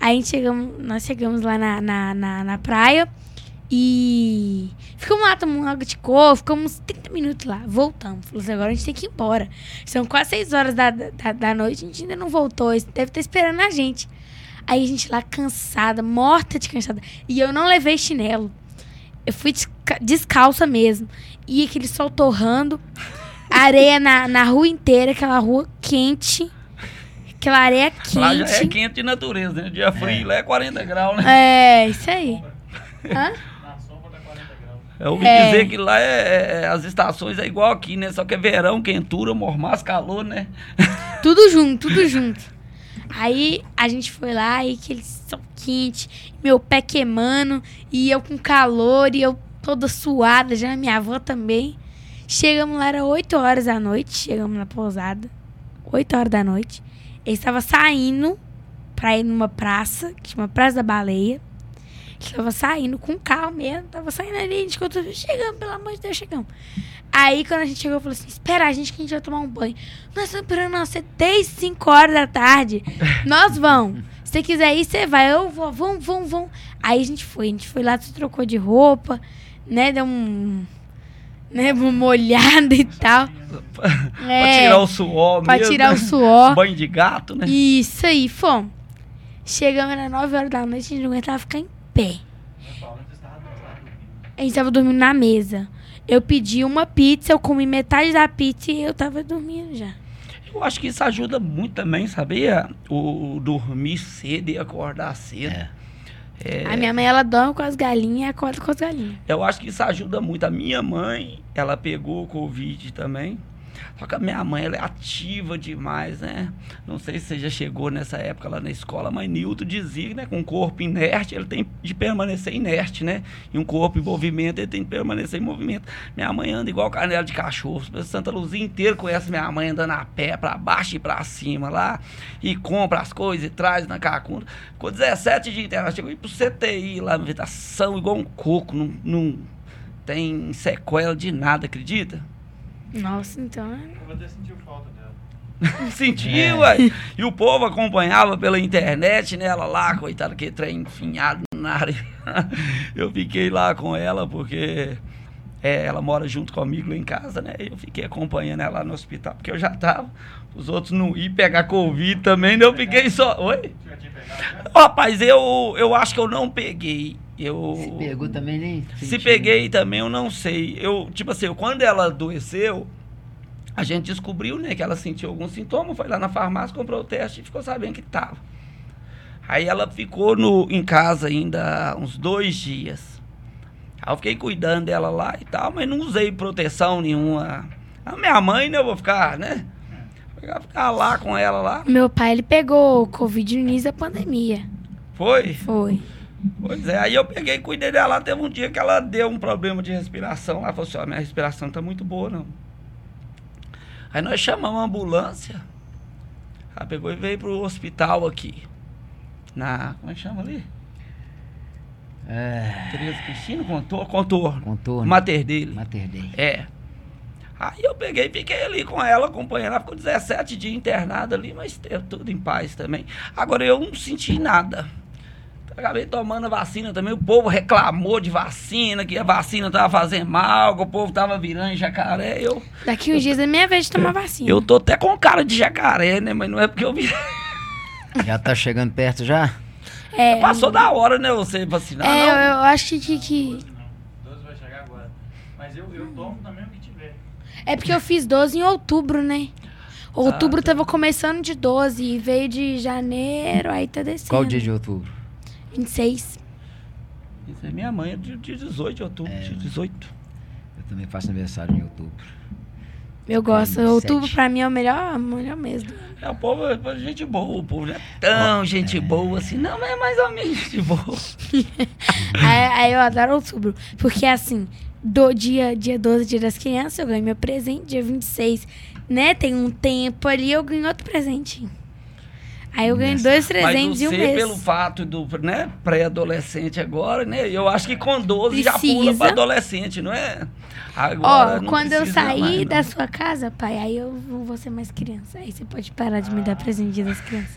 Aí chegamos, nós chegamos lá na, na, na, na praia e ficamos lá tomando água de coco, ficamos uns 30 minutos lá, voltamos. Assim, agora a gente tem que ir embora. São quase 6 horas da, da, da noite, a gente ainda não voltou, devem estar esperando a gente. Aí a gente lá cansada, morta de cansada. E eu não levei chinelo. Eu fui desca- descalça mesmo. E aquele sol torrando, areia na, na rua inteira, aquela rua quente. Aquela areia Lá já é quente. quente de natureza, né? Dia frio, lá é 40 graus, né? É, isso aí. Hã? Na sombra tá 40 graus. Eu ouvi É. dizer que lá é, é- as estações é igual aqui, né? Só que é verão, quentura, mormaço, calor, né? Tudo junto, tudo junto. Aí a gente foi lá e aquele sol quente, meu pé queimando, e eu com calor, e eu toda suada, já minha avó também. Chegamos lá, era 8 horas da noite, chegamos na pousada, 8 horas da noite. Ele estava saindo pra ir numa praça, que chama Praça da Baleia. Ele estava saindo com o carro mesmo, tava saindo ali, a gente tudo, chegamos, pelo amor de Deus, chegamos. Aí quando a gente chegou, falou assim: espera a gente que a gente vai tomar um banho. Nós estamos esperando você desde 5 horas da tarde. Nós vamos. Se você quiser ir, você vai. Eu vou, vamos, vamos, vamos. Aí a gente foi. A gente foi lá, se trocou de roupa, né? Deu um. Né, uma olhada e tal. pra É, tirar o suor pra mesmo, tirar né? o suor. Banho de gato, né? Isso aí, fomos. Chegamos, era 9 horas da noite, a gente não aguentava ficar em pé. Mas, Paulo, antes estava dormindo. A gente tava dormindo na mesa. Eu pedi uma pizza, eu comi metade da pizza e eu tava dormindo já. Eu acho que isso ajuda muito também, sabia? O, o dormir cedo e acordar cedo. É. É, A minha mãe, ela dorme com as galinhas e acorda com as galinhas. Eu acho que isso ajuda muito. A minha mãe, ela pegou o Covid também. Só que a minha mãe, ela é ativa demais, né? Não sei se você já chegou nessa época lá na escola, mas Newton dizia, né? Com um corpo inerte, ele tem de permanecer inerte, né? E um corpo em movimento, ele tem de permanecer em movimento. Minha mãe anda igual canela de cachorro. Santa Luzia inteira conhece minha mãe andando a pé, pra baixo e pra cima lá. E compra as coisas e traz na cacunda. Ficou 17 dias internado. Chegou pro CTI lá, vegetação igual um coco. Não, não tem sequela de nada, acredita? Nossa, então. é- Eu até sentir falta dela. Sentiu, ué. E o povo acompanhava pela internet, né? Ela lá, coitada, que trem enfinhado na área. Eu fiquei lá com ela porque é, ela mora junto comigo lá em casa, né? Eu fiquei acompanhando ela lá no hospital, porque eu já tava. Os outros não iam pegar Covid também, né? Eu fiquei só. Oi? Rapaz, eu, eu acho que eu não peguei. Eu... Se pegou também nem. Se sentiu, peguei também, eu não sei. Eu, tipo assim, eu- quando ela adoeceu, a gente descobriu, né, que ela sentiu algum sintoma, foi lá na farmácia, comprou o teste e ficou sabendo que tava. Aí ela ficou no, em casa ainda uns dois dias. Aí eu fiquei cuidando dela lá e tal, mas não usei proteção nenhuma. A minha mãe, né, eu vou ficar, né? Ficar, ficar lá com ela lá. Meu pai, ele pegou o Covid no início da pandemia. Foi? Foi. Pois é, aí eu peguei e cuidei dela. Teve um dia que ela deu um problema de respiração. Ela falou assim: ó, minha respiração tá muito boa, não. Aí nós chamamos a ambulância. Ela pegou e veio pro hospital aqui. Na. Como é que chama ali? É, Tereza Cristina? Contou? Contou. contorno. Mater dele. Mater Dei. É. Aí eu peguei e fiquei ali com ela, acompanhando. Ela ficou 17 dias internada ali, mas tudo em paz também. Agora eu não senti nada. Acabei tomando a vacina também. O povo reclamou de vacina, que a vacina tava fazendo mal, que o povo tava virando jacaré. Eu, Daqui uns dias é minha vez de tomar vacina. eu tô até com cara de jacaré, né? Mas não é porque eu vi. Já tá chegando perto já? É, Passou da hora, né? Você vacinar, é, não? eu, eu acho que, que. 12 vai chegar agora. Mas eu, eu tomo também o que tiver. É porque eu fiz 12 em outubro, né? Outubro Ah, tá. tava começando de 12 e veio de janeiro, aí tá descendo. Qual dia de outubro? 26. Isso é minha mãe, é de de 18 de outubro, É. de 18. Eu também faço aniversário em outubro. Eu gosto. Outubro pra mim é o melhor, melhor mês. do- É, o povo é gente boa, o povo não é tão gente boa assim, não, mas é mais ou menos gente boa. aí, aí eu adoro outubro. Porque assim, do dia, dia 12, dia das crianças, eu ganho meu presente. Dia 26, né? Tem um tempo ali, eu ganho outro presente. Aí eu ganho Nessa- dois presentes Mas em um você, mês. pelo fato do né, pré-adolescente agora, né? Eu acho que com 12 já pula Precisa. para adolescente, não é? Ó, Agora não quando eu precisa sair mais, da sua casa, pai, aí eu não vou ser mais criança. Aí você pode parar de me dar presente dia das crianças.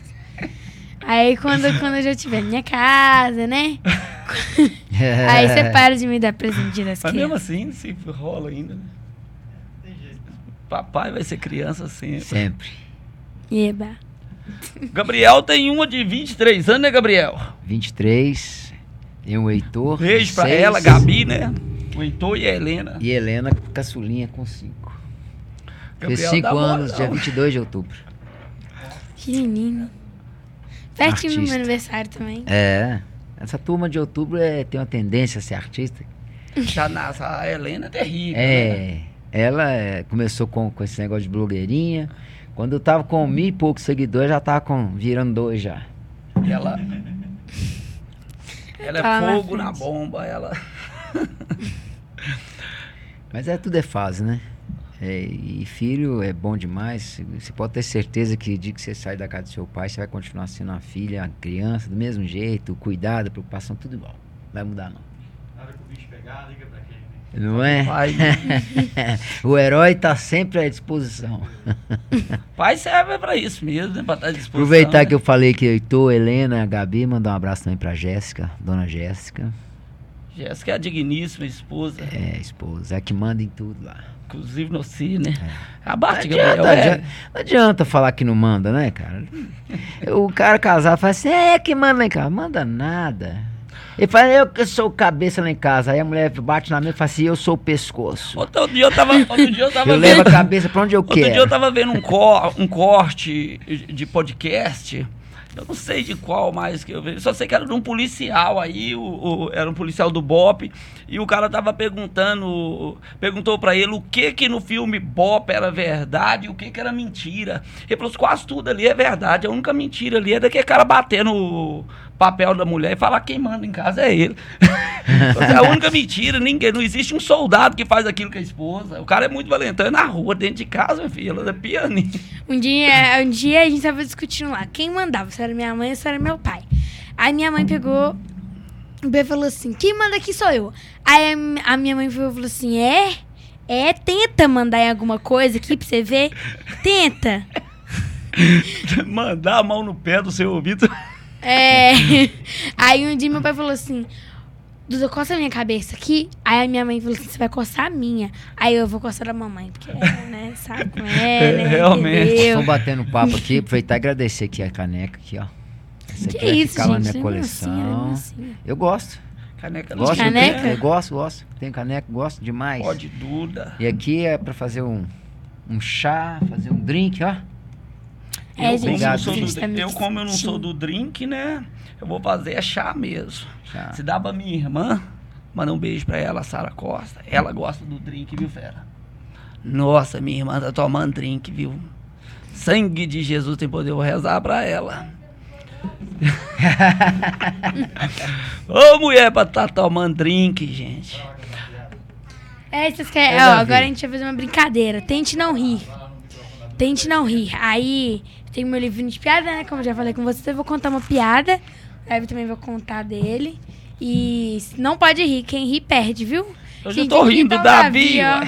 Aí quando, quando eu já tiver minha casa, né? Aí você para de me dar presente dia das Mas mesmo crianças. assim, se rola ainda, né? Tem jeito. Papai vai ser criança sempre. Sempre. Eba. Gabriel tem uma de 23 anos, né, Gabriel? 23. Tem o Heitor. Beijo pra 26, ela, Gabi, né? O Heitor e a Helena. E Helena Caçulinha com 5. Fez Gabriel 5 dá anos, dia 22 de outubro. Pequenininho. Pertinho do meu aniversário também. É. Essa turma de outubro é, tem uma tendência a ser artista. Já nasce, a Helena é terrível. né? É. Ela é, começou com, com esse negócio de blogueirinha. Quando eu tava com mil e poucos seguidores, já tava com, virando dois já. Ela. Ela Tá lá é na fogo na frente. bomba, ela. Mas é tudo é fase, né? É, e filho é bom demais. Você pode ter certeza que o dia que você sai da casa do seu pai, você vai continuar sendo uma filha, uma criança, do mesmo jeito, o cuidado, a preocupação, tudo igual. Não vai mudar não. Na hora que o bicho pegar, liga pra quem? Não é? Pai, o herói tá sempre à disposição. pai serve pra isso mesmo, né? Pra estar à disposição. Aproveitar né? que eu falei que eu tô, Helena, Gabi, mandar um abraço também pra Jéssica, dona Jéssica. Jéssica é a digníssima esposa, É, esposa, é que manda em tudo lá. inclusive no Si, né? A Não Bart adianta, Gabriel é. não adianta falar que não manda, né, cara? O cara casado fala assim, é que manda em casa. Manda nada. Ele fala, eu que sou cabeça lá em casa. Aí a mulher bate na mesa e fala assim, eu sou o pescoço. Outro dia eu tava, outro dia eu tava Eu vendo. levo a cabeça pra onde eu Outro dia eu quero. tava vendo um, cor, um corte de podcast. Eu não sei de qual mais que eu vi. Só sei que era de um policial aí, o, o- era um policial do BOP, e o cara tava perguntando, perguntou pra ele o que que no filme BOP era verdade e o que que era mentira. Ele falou, assim, quase tudo ali é verdade, a única mentira ali é daquele cara bater no papel da mulher e falar quem manda em casa é ele. é a única mentira, ninguém, não existe um soldado que faz aquilo com a esposa. O cara é muito valentão, é na rua, dentro de casa, meu filho, ela é pianinho. Um dia, um dia a gente tava discutindo lá. Quem mandava? Se era minha mãe ou se era meu pai. Aí minha mãe pegou. O B falou assim: quem manda aqui sou eu. Aí a minha mãe falou assim: é? É, tenta mandar em alguma coisa aqui pra você ver. Tenta. Mandar a mão no pé do seu ouvido. É. Aí um dia meu pai falou assim: Duda, coça a minha cabeça aqui. Aí a minha mãe falou assim: você vai coçar a minha. Aí eu vou coçar a mamãe, porque, né, sabe como é, né? realmente. Vamos batendo papo aqui, aproveitar e agradecer aqui a caneca aqui, ó. Essa aqui Que vai isso, ficar lá na gente? minha é coleção. é massinha. Eu gosto. Caneca Gosto, não caneca? Eu gosto, gosto. Tenho caneca, gosto demais. Pode Duda. E aqui é pra fazer um, um chá, fazer um drink, ó. É, eu, gente, como obrigado, eu, sou a gente do, tá eu, como eu não sou do drink, né? Eu vou fazer é chá mesmo. Chá. Se dá pra minha irmã, manda um beijo pra ela, Sara Costa. Ela gosta do drink, viu, fera? Nossa, minha irmã tá tomando drink, viu? Sangue de Jesus tem poder, eu vou rezar pra ela. Ô mulher pra tá tomando drink, gente. É, vocês querem. É, ó, agora a gente vai fazer uma brincadeira. Tente não rir. Tente não rir. Aí tem meu livrinho de piada, né? Como eu já falei com vocês, eu vou contar uma piada. Aí eu também vou contar dele. E não pode rir. Quem ri perde, viu? Eu já Gente, tô rindo tá o Davi, ó. ué.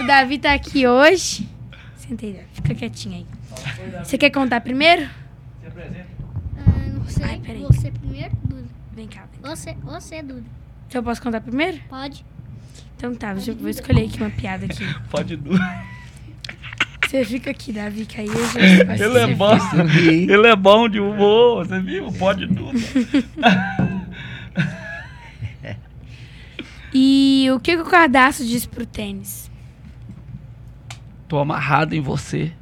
O Davi tá aqui hoje. Senta aí, Davi. Fica quietinho aí. Você quer contar primeiro? Se apresenta. Ah, não sei. Ai, peraí. você primeiro, Duda. Vem cá. Vem cá. Você, você, Duda. Então eu posso contar primeiro? Pode. Então tá, deixa eu vou escolher aqui uma piada aqui. Pode Duda. Você fica aqui, Davi, que aí eu já... Ele é bom. Ele é bom de humor, você viu? Pode Duda. E o que, que o cadastro diz pro tênis? Tô amarrado em você.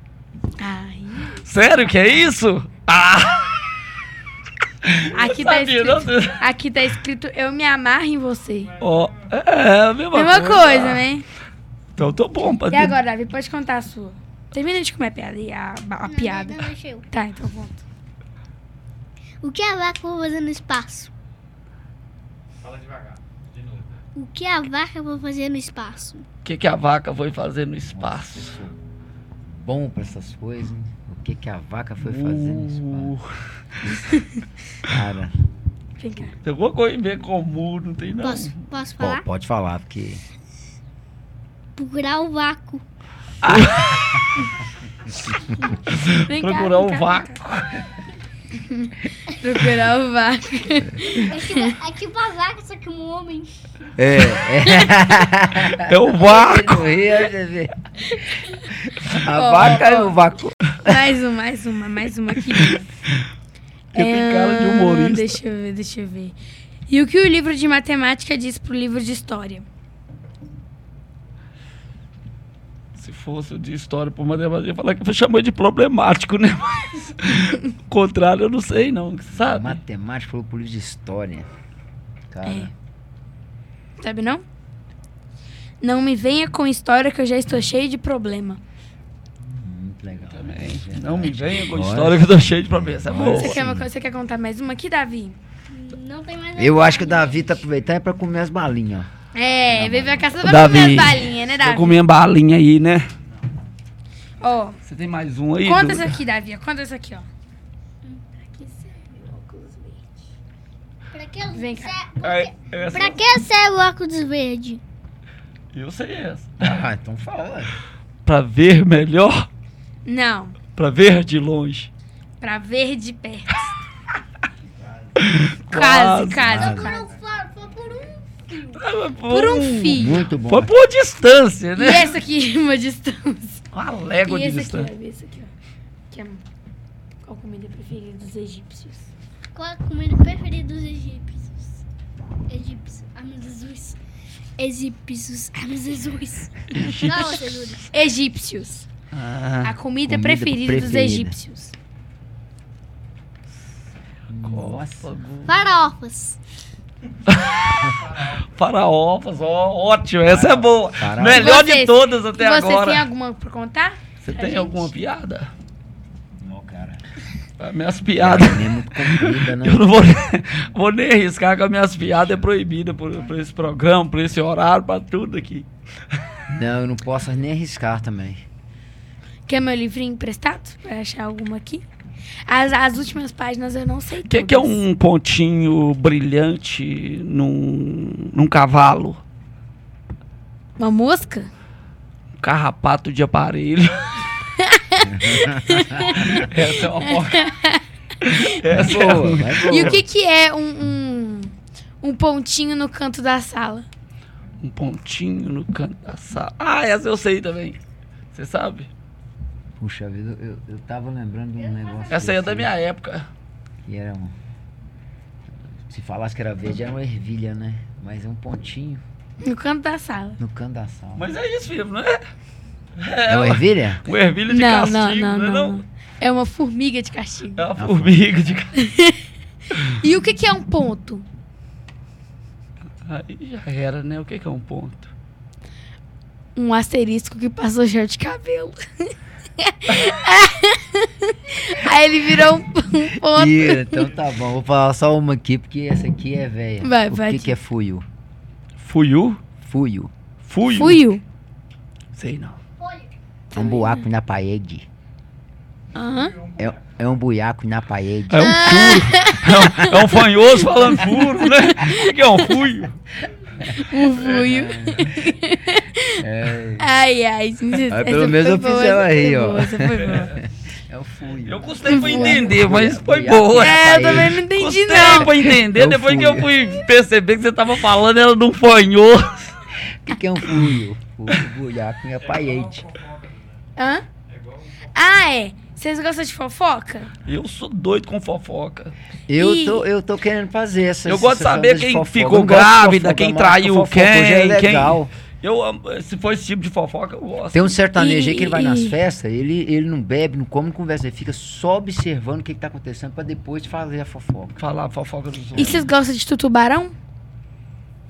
Ai. Sério que é isso? Ah! Aqui tá, escrito, aqui tá escrito eu me amarro em você. Ó, é, a mesma, Mesma coisa, né? Então tô bom pra E agora, Davi, pode contar a sua. Termina de comer a piada e a, a Não, piada. Não. Tá, então conta. O que a vaca vai fazer no espaço? Fala devagar. De novo. O que a vaca vai fazer no espaço? O que, que a vaca foi fazer no espaço? Eu sou bom pra essas coisas. hein? O que que a vaca foi fazer nisso? Uh, Cara, Vem cá. tem alguma coisa a ver com o mu, não tem não. Posso, posso pô, falar? pode falar, porque... Procurar o vácuo. Procurar um cá, vácuo. Procurar o vácuo. É tipo, é tipo a vaca, só que um homem. É, é. É o vácuo. A Ó, vaca e ó. o vácuo. mais uma, mais uma, mais uma aqui. Porque tem cara de humorista. Deixa eu ver, deixa eu ver. E o que o livro de matemática diz pro livro de história? Fosse de história por matemática, ia falar que chamou de problemático, né? Mas o contrário eu não sei, não. Sabe? Matemática falou por de história. Cara, É. Sabe não? Não me venha com história que eu já estou cheio de problema. muito legal. Também. Não me venha com história que eu tô cheio de problemas. É bom. Você quer, uma, você quer contar mais uma aqui, Davi? Não tem mais Eu acho que o Davi tá aproveitando é pra comer as balinhas, ó. É, veio pra casa pra Davi, comer as balinhas, né, Tô Davi? comendo balinha aí, né? Ó, Você tem mais um aí? conta isso aqui, Davi. Conta isso aqui, ó. Pra que, Vem cá. Ai, essa- pra que serve o óculos verde? Eu sei essa. Ah, então fala. Pra ver melhor, Não. pra ver de longe. Pra ver de perto. Quase, Quase, quase, quase. Por um. Fio. Muito bom. Foi por distância, E né? essa aqui, uma distância. Uma légua e de esse aqui, distância. ó. Esse aqui, ó. Que é qual a comida preferida dos egípcios? Qual a comida preferida dos egípcios? Egípcios. Jesus. Egípcios. Ai, meu Jesus. Não, Jesus. Egípcios. Ah, A comida, comida preferida, dos preferida. egípcios. Nossa. Farofas. Faraofas, ó, ótimo, essa é boa. Faraó. Melhor de Vocês- todas até Vocês agora. têm alguma pra contar? Você pra tem gente? alguma piada? Não, cara. As minhas piadas. Nem muito comprida, né? Eu não vou, vou nem arriscar que as minhas piadas é proibida por, por esse programa, por esse horário, pra tudo aqui. Não, eu não posso nem arriscar também. Quer meu livrinho emprestado? Pra achar alguma aqui? As, as últimas páginas eu não sei O que, que é um pontinho brilhante num, num cavalo? Uma mosca? Um carrapato de aparelho. Essa é uma porca. Essa é Boa, boa. E o que que é um, um, um pontinho no canto da sala? um pontinho no canto da sala. Ah, essa eu sei também. Você sabe? Puxa vida, eu, eu tava lembrando de um negócio. Essa aí é da minha época. Que era um. Se falasse que era verde, era uma ervilha, né? Mas é um pontinho No canto da sala. no canto da sala. Mas é isso, filho, não é? É uma ervilha? Um ervilha de Não, castigo, não, não, né, não, não. É uma formiga de castigo. É uma formiga de castigo. E o que que é um ponto? Aí já era, né? O que que é um ponto? Um asterisco que passou gel de cabelo. Aí ele virou um, um ponto. Ih, então tá bom, vou falar só uma aqui, porque essa aqui é velha. Vai, o vai que, aqui. que é fuio? Fuiu? Fuio. Fuiu? Fuiu. Sei não. É um buraco na parede. Aham. É, é um buiaco na parede. É um furo. É um, é um fanhoso falando furo, né? O que que é um fuio? Um fuio. É, Ai, ai. gente, Mas pelo menos eu boa, fiz ela aí, ó. boa, Essa foi boa. é o fuio. Eu custei pra entender, mas foi boa. É, eu também não entendi, Custei não. pra entender, É depois que eu fui perceber que você tava falando era de um fanhoso. O que, que é um fuio? O buiaco na parede. Hã? Ah, é. Vocês gostam de fofoca? Eu sou doido com fofoca. Eu Ih. tô, eu tô querendo fazer essa Eu gosto de saber de quem fofoca. ficou Eu de grávida, fofoca, quem traiu é quem, quem- legal. Eu, amo- se for esse tipo de fofoca, eu gosto. Tem um sertanejo aí que ele vai nas E- festas, ele, ele não bebe, não come, não conversa, ele fica só observando o que, que tá acontecendo pra depois fazer a fofoca. Falar fofoca dos E outros. vocês gostam de tutubarão?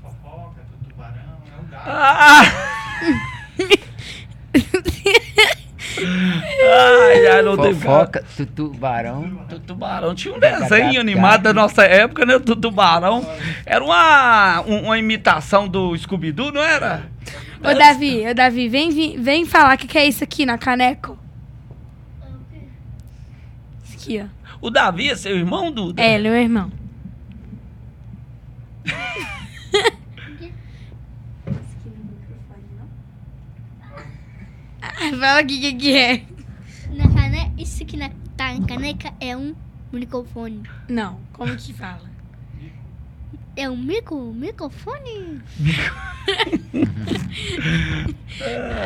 Fofoca, do tubarão, é um gato. Ah! Não tem Fofoca, tu- tubarão. Tu- Tubarão tinha um desenho animado da nossa época, né? Do Tubarão. Era uma, um- uma imitação do Scooby-Doo, não era? Ô, Davi, ô, Davi, vem, vem, vem falar o que, que é isso aqui na caneco. Isso aqui, ó. O Davi é seu irmão, Duda? É, ele é meu irmão. Fala aqui o que, que é. Isso aqui na, tá na caneca é um microfone. Não, como que fala? É um micro, microfone?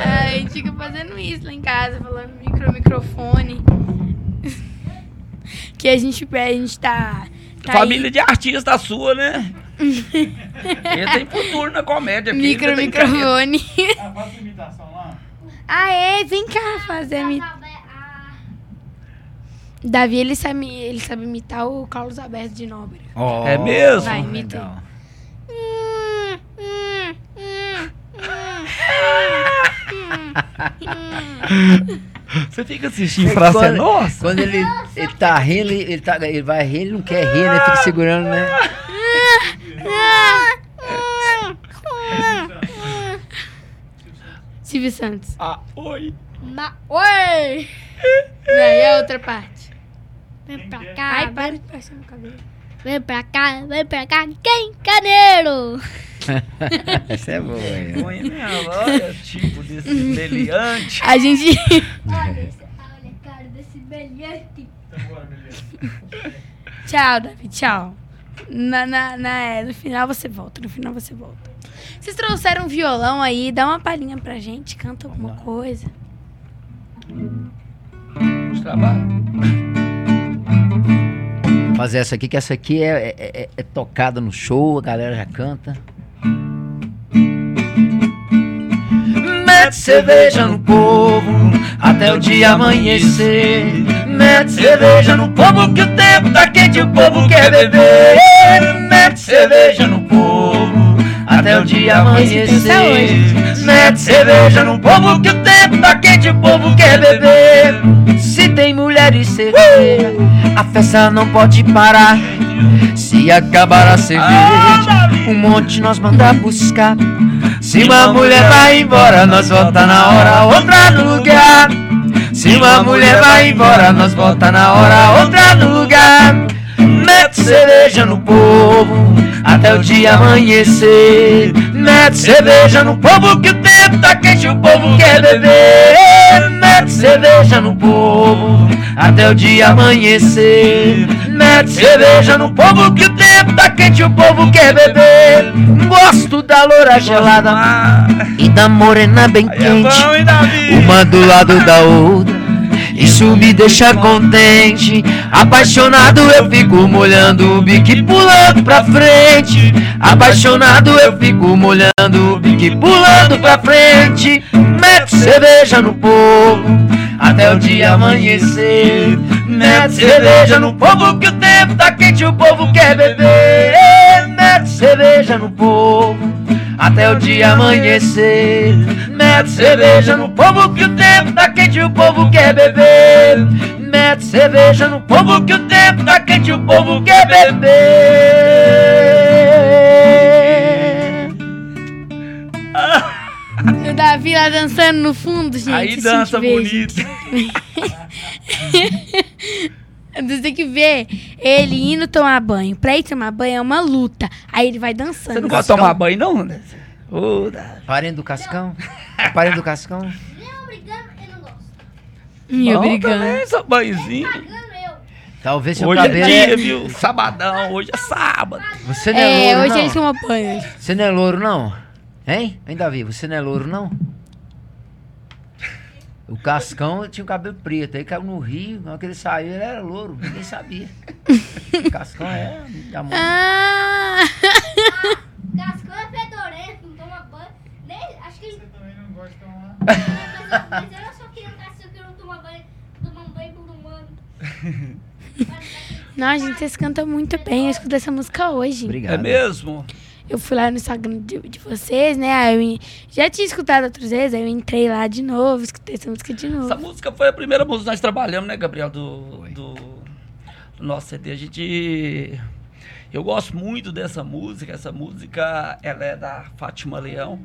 A gente fica fazendo isso lá em casa, falando micro, microfone. que a gente, a gente tá. tá Família de artista sua, né? Ele tem futuro na comédia. aí, aqui, micro, microfone. Ah, faz imitação lá. ah, é? Vem cá fazer a mi... Davi, ele sabe, ele sabe imitar o Carlos Alberto de Nóbrega. Ó, É mesmo? Vai, imita legal. Você fica assistindo Praça é quando- Nossa? Quando ele, ele tá rindo, ele, ele tá, ele vai rir, ele não quer rir, né? Fica segurando, né? Silvio Santos. Ah, oi. Ma- Oi! Daí é a outra parte. Vem pra Ai, cá. para de passar no cabelo. Vem pra cá, vem pra cá, quem? Caneiro! Essa é boa, hein? Põe minha olha, tipo desse meliante. A gente. Olha, olha a cara desse brilhante. Então. Tchau, Davi, tchau. Na, na, na- é, no final você volta, no final você volta. Vocês trouxeram um violão aí, dá uma palhinha pra gente, canta alguma coisa. Os trabalhos. Fazer essa aqui, que essa aqui é, é- é- é tocada no show, a galera já canta. Mete cerveja no povo até o dia amanhecer. Mete cerveja no povo que o tempo tá quente o povo quer beber. Mete cerveja no povo até o dia amanhecer. Mete cerveja no povo que o tempo tá quente o povo quer beber. Se tem mulher e cerveja, a festa não pode parar. Se acabar a cerveja, um monte nós manda buscar. Se uma mulher vai embora, nós volta na hora, outra no lugar. Se uma mulher vai embora, nós volta na hora, outra no lugar. Mete cerveja no povo até o dia amanhecer. Mete cerveja no povo que o tempo tá quente, o povo quer beber. Mete cerveja no povo até o dia amanhecer. Mete cerveja no povo que o tempo tá quente, o povo quer beber. Gosto da loura gelada e da morena bem é quente. Uma do lado da outra. Isso me deixa contente. Apaixonado eu fico molhando o bico pulando pra frente. Apaixonado eu fico molhando o bico pulando pra frente. Mete cerveja no povo até o dia amanhecer. Mete cerveja no povo que o tempo tá quente, o povo quer beber. Mete cerveja no povo até o dia amanhecer. Mete cerveja no povo que o tempo tá quente, o povo quer beber. Mete cerveja no povo que o tempo tá quente, o povo quer beber. O Davi lá dançando no fundo, gente. Aí dança vê, bonito. Você tem que ver ele indo tomar banho. Pra ir tomar banho é uma luta. Aí ele vai dançando. Você não gosta de tomar banho, não? né? Parem do Cascão. Parem do Cascão. Não, brigando, eu não gosto. Me Bom obrigando. também, banhozinho. Eu. Talvez seu Hoje é cabelo. dia, viu? Sabadão, hoje é sábado. Você não é, É, louro, hoje não? ele toma banho. Você não é louro, não? Hein? Hein, Davi? Você não é louro, não? O Cascão tinha o cabelo preto, aí caiu no rio, na hora que ele saiu, ele era louro, ninguém sabia. O Cascão é amor. Ah! Cascão é fedorento, não toma banho. Nem, acho que ele. Você também não gosta de tomar. Mas eu, mas eu não sou criança que não toma banho. Tomar um banho por humano. Não, gente, vocês cantam muito bem. Eu escutei essa música hoje. Obrigado. É mesmo? Eu fui lá no Instagram de, de vocês, né? Aí eu já tinha escutado outras vezes, aí eu entrei lá de novo, escutei essa música de novo. Essa música foi a primeira música que nós trabalhamos, né, Gabriel? Do, do, do nosso CD. A gente. Eu gosto muito dessa música. Essa música ela é da Fátima Leão.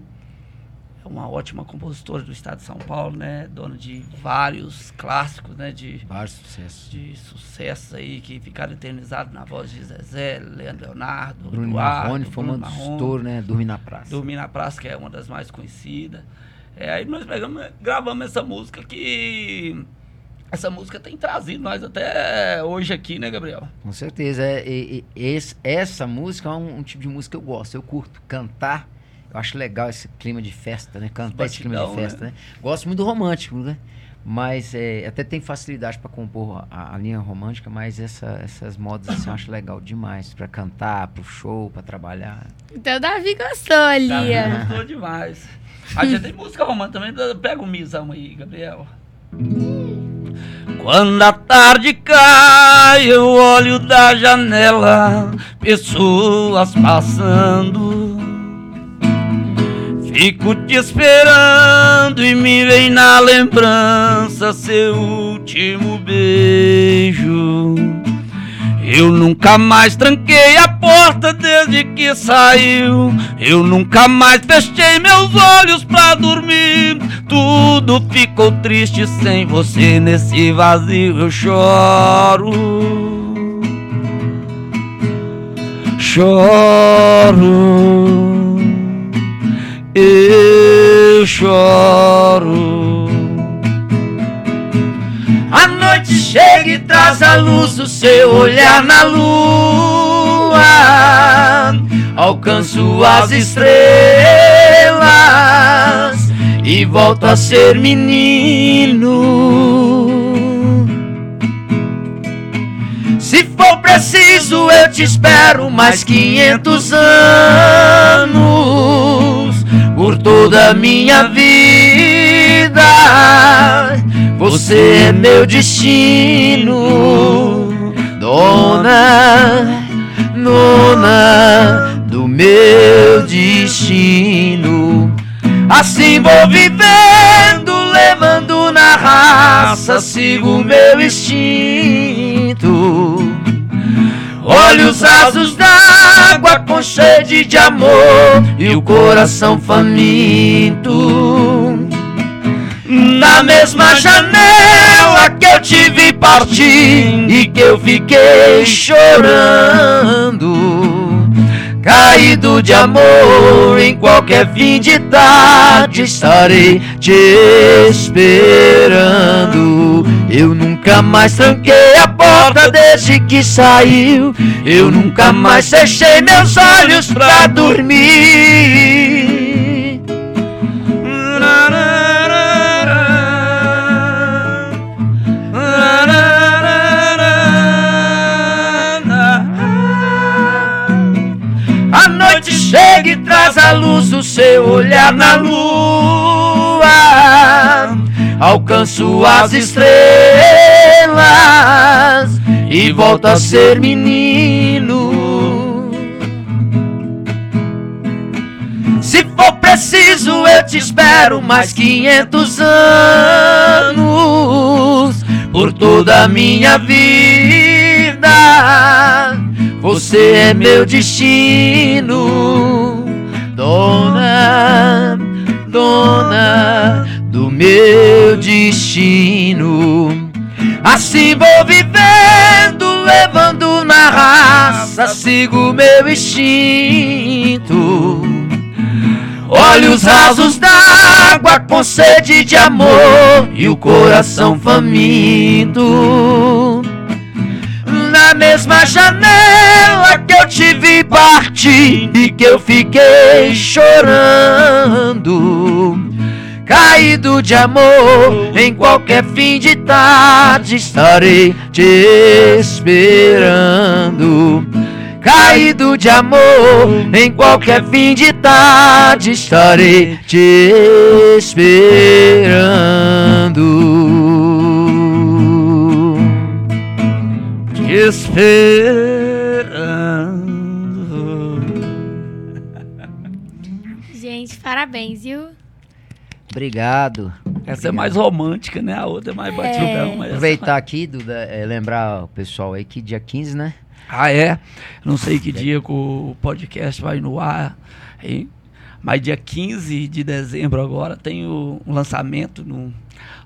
É uma ótima compositora do estado de São Paulo, né? Dona de vários clássicos, né? De, Vários sucessos. de sucesso aí que ficaram eternizados na voz de Zezé, Leandro Leonardo, Bruno Eduardo, Marrone foi uma dos touros, né? Dormir na praça. Dormir na Praça, que é uma das mais conhecidas. É, aí nós pegamos, gravamos essa música que. Essa música tem trazido nós até hoje aqui, né, Gabriel? Com certeza. É, esse- essa música é um, um tipo de música que eu gosto. Eu curto cantar. Eu acho legal esse clima de festa, né? Cantar esse clima de batidão, festa, né? Gosto muito do romântico, né? Mas é, até tem facilidade para compor a, a linha romântica, mas essa- essas modas assim, eu acho legal demais. para cantar, pro show, para trabalhar. Então o Davi gostou ali, Tá, ó. Gostou demais. A gente tem música romântica também. Pega o misão aí, Gabriel. Quando a tarde cai, eu olho da janela, pessoas passando. Fico te esperando e me vem na lembrança seu último beijo. Eu nunca mais tranquei a porta desde que saiu. Eu nunca mais fechei meus olhos pra dormir. Tudo ficou triste sem você nesse vazio. Eu choro. choro, eu choro. A noite chega e traz a luz do seu olhar na lua. Alcanço as estrelas e volto a ser menino. Se for preciso, eu te espero mais 500 anos por toda a minha vida. Você é meu destino, dona, dona do meu destino. Assim vou vivendo, levando na raça, sigo meu instinto. Olhos rasos d'água com sede de amor e o coração faminto. Na mesma janela que eu te vi partir e que eu fiquei chorando. Caído de amor em qualquer fim de tarde estarei te esperando. Eu nunca mais tranquei a porta desde que saiu. Eu nunca mais fechei meus olhos pra dormir. Luz do seu olhar na lua. Alcanço as estrelas e volto a ser menino. Se for preciso, eu te espero mais 500 anos por toda a minha vida. Você é meu destino, dona, dona do meu destino. Assim vou vivendo, levando na raça, sigo meu instinto. Olhos rasos d'água com sede de amor e o coração faminto. Na mesma janela que eu te vi partir e que eu fiquei chorando. Caído de amor, em qualquer fim de tarde estarei te esperando. Caído de amor, em qualquer fim de tarde estarei te esperando. Esperando. Gente, parabéns, viu? Obrigado. Essa é mais romântica, né? A outra é mais batidão. mas essa- Aproveitar aqui, Duda, é, lembrar o pessoal aí que dia 15, né? Ah, é? Não sei que dia que o podcast vai no ar, hein? Mas dia 15 de dezembro agora tem o, um lançamento num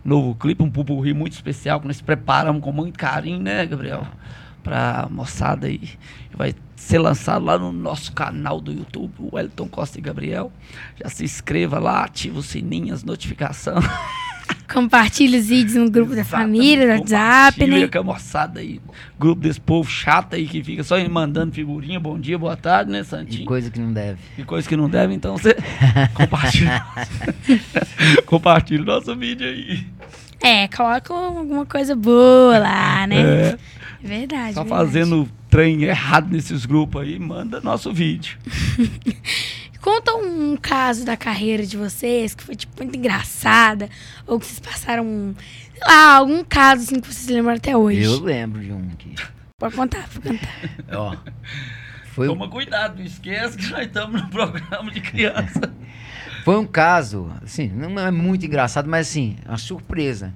novo clipe, um pupurri muito especial que nós preparamos com muito carinho, né, Gabriel? Pra moçada aí. Vai ser lançado lá no nosso canal do YouTube, o Wellington Costa e Gabriel. Já se inscreva lá, ativa o sininho, as notificações. Compartilha os vídeos no grupo da família, no Exatamente, WhatsApp, né? com a moçada aí. Grupo desse povo chato aí que fica só mandando figurinha, bom dia, boa tarde, né, De Santinho? coisa que não deve. E coisa que não deve, então você compartilha. compartilha o nosso vídeo aí. É, coloca alguma coisa boa lá, né? É, Verdade. tá verdade. fazendo trem errado nesses grupos aí, manda nosso vídeo. Conta um caso da carreira de vocês que foi, tipo, muito engraçada. Ou que vocês passaram, sei lá, algum caso assim que vocês lembram até hoje. Eu lembro de um aqui. Pode contar, pode contar. Ó. Foi, um- Toma cuidado, não esquece que nós estamos no programa de criança. foi um caso, assim, não é muito engraçado, mas assim, uma surpresa.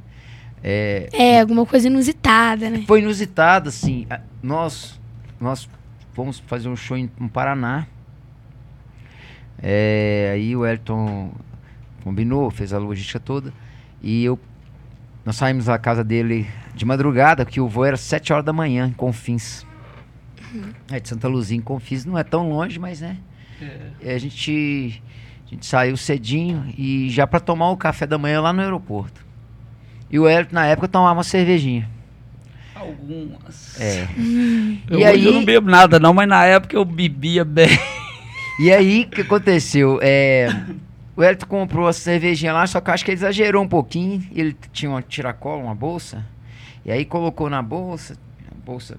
É, É, alguma coisa inusitada, né? foi inusitado, assim. Nós, nós fomos fazer um show em, no Paraná. É, aí o Elton combinou, fez a logística toda. E eu, nós saímos da casa dele de madrugada, que o voo era 7 horas da manhã, em Confins. É, de Santa Luzia em Confis não é tão longe, mas né? É. E a gente, a gente saiu cedinho e já pra tomar o café da manhã lá no aeroporto. E o Hélio, na época, tomava uma cervejinha. Algumas. É. Eu, E hoje aí- eu não bebo nada, não, mas na época eu bebia bem. E aí, o que aconteceu? É, o Hélio comprou a cervejinha lá, só que eu acho que ele exagerou um pouquinho. Ele tinha uma tiracola, uma bolsa. E aí colocou na bolsa. bolsa.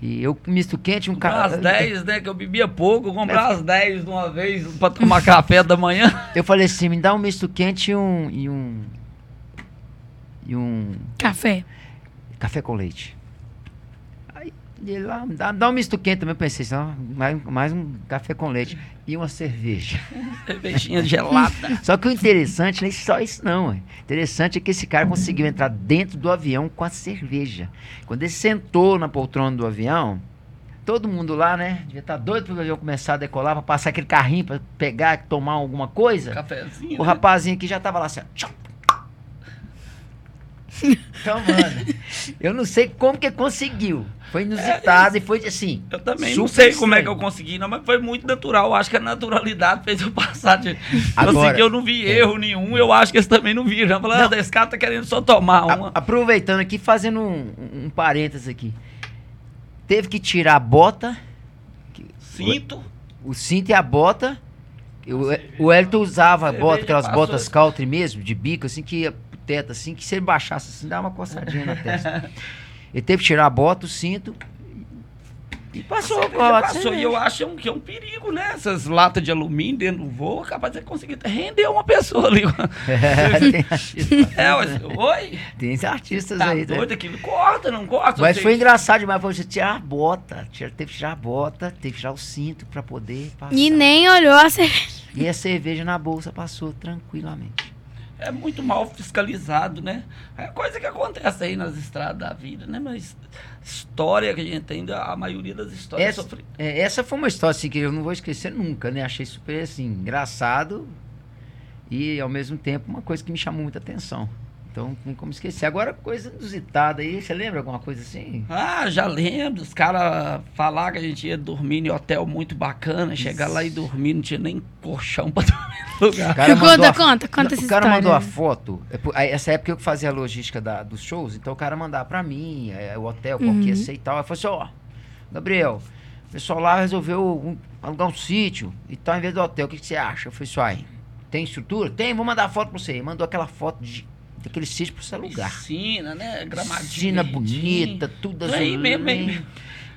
E eu, misto quente, um cara. as 10, né? Que eu bebia pouco, comprar as 10 de uma vez pra tomar café da manhã. Eu falei assim, me dá um misto quente e um. E um. E um Café. café com leite. Aí ele lá, dá, dá um misto quente também, eu pensei, assim, ó, mais, mais um café com leite e uma cerveja. Cervejinha gelada. Só que o interessante é só isso não, ué. interessante é que esse cara conseguiu entrar dentro do avião com a cerveja. Quando ele sentou na poltrona do avião, todo mundo lá, né, devia estar doido pro avião começar a decolar, pra passar aquele carrinho pra pegar, tomar alguma coisa. Cafezinho. O né? rapazinho aqui já tava lá assim, ó. Então, mano, eu não sei como que conseguiu. Foi inusitado e foi assim. Eu também não sei como é que eu estranho. consegui, não, mas foi muito natural. Eu acho que a naturalidade fez eu passar de. Agora- assim, eu não vi erro nenhum, eu acho que eles também não viram. Falaram, Não. ah, esse cara tá querendo só tomar A- uma. aproveitando aqui, fazendo um, um, parênteses aqui. Teve que tirar a bota, Cinto. o cinto e a bota. O, o Elton usava a bota, aquelas passou. botas country mesmo, de bico, assim, que teto, assim, que se ele baixasse assim, dava uma coçadinha na testa. Ele teve que tirar a bota, o cinto e passou. De passou, e eu acho um- que é um perigo, né? Essas latas de alumínio dentro do voo, capaz de conseguir render uma pessoa ali. tem, artistas, é, mas, oi? tem artistas Tá aí. né? doido aquilo? Corta, não corta? Mas Você- foi engraçado demais, foi você tirar a bota. tira- Teve que tirar a bota, teve que tirar o cinto pra poder passar. E nem olhou a cerveja. E a cerveja na bolsa passou tranquilamente. É muito mal fiscalizado, né? É coisa que acontece aí nas estradas da vida, né? Mas história que a gente tem, a maioria das histórias Essa, sofre. é, essa foi uma história assim, que eu não vou esquecer nunca, né? Achei super assim, engraçado e ao mesmo tempo uma coisa que me chamou muita atenção. Então, não tem como esquecer. Agora, coisa inusitada aí, você lembra alguma coisa assim? Ah, já lembro. Os caras falar que a gente ia dormir em hotel muito bacana, chegar lá e dormir, não tinha nem colchão pra dormir lugar. O cara Conta, mandou a- conta, conta essa O cara história. mandou a foto. é aí, Essa época eu que fazia a logística da- dos shows, então o cara mandava pra mim, é, o hotel, qual que ia Uhum. ser e tal. Aí falou assim, ó, Gabriel, o pessoal lá resolveu um- alugar um sítio e tal, em vez do hotel, o que, que você acha? Eu falei assim, uai, tem estrutura? Tem, vou mandar a foto pra você. E mandou aquela foto de, daquele sítio pra você alugar. Piscina, né? Gramadinho. Piscina bonita, tudo aí azul. mesmo, aí.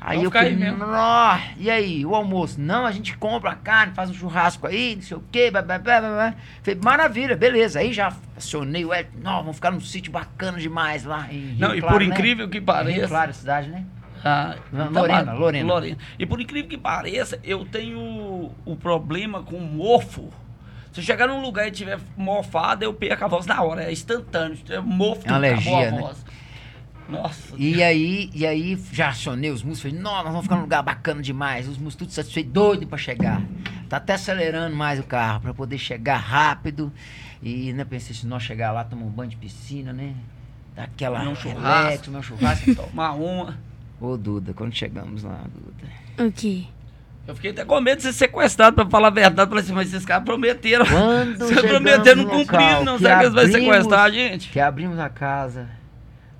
Aí eu falei, mesmo. "Nó, e aí, o almoço? Não, a gente compra a carne, faz um churrasco aí, não sei o quê, blá, blá, blá, blá. Falei, maravilha, beleza. Aí já acionei o Hélio, não, vamos ficar num sítio bacana demais lá em Rio Não, e Claro, por né? incrível que Rio pareça. Claro, cidade, né? Ah, Não, tá Lorena, Lorena. E por incrível que pareça, eu tenho o problema com mofo. Se eu chegar num lugar e tiver mofado, eu perco a voz na hora, é instantâneo. É mofo, É uma acabou a alergia, né? Nossa. E aí, e aí já acionei os músicos, falei, nós vamos ficar num lugar bacana demais. Os músicos tudo satisfeitos, doido pra chegar. Tá até acelerando mais o carro pra poder chegar rápido. E né, pensei, se nós chegar lá, tomar um banho de piscina, né? Daquela um relax, churrasco. um churrasco. Tomar uma. Ô, Duda, quando chegamos lá, Duda. O quê? Eu fiquei até com medo de ser sequestrado, pra falar a verdade. Falei assim, mas esses caras prometeram. Quando Vocês prometeram, não cumpriram, não. Será que eles vão sequestrar a gente? Que abrimos a casa,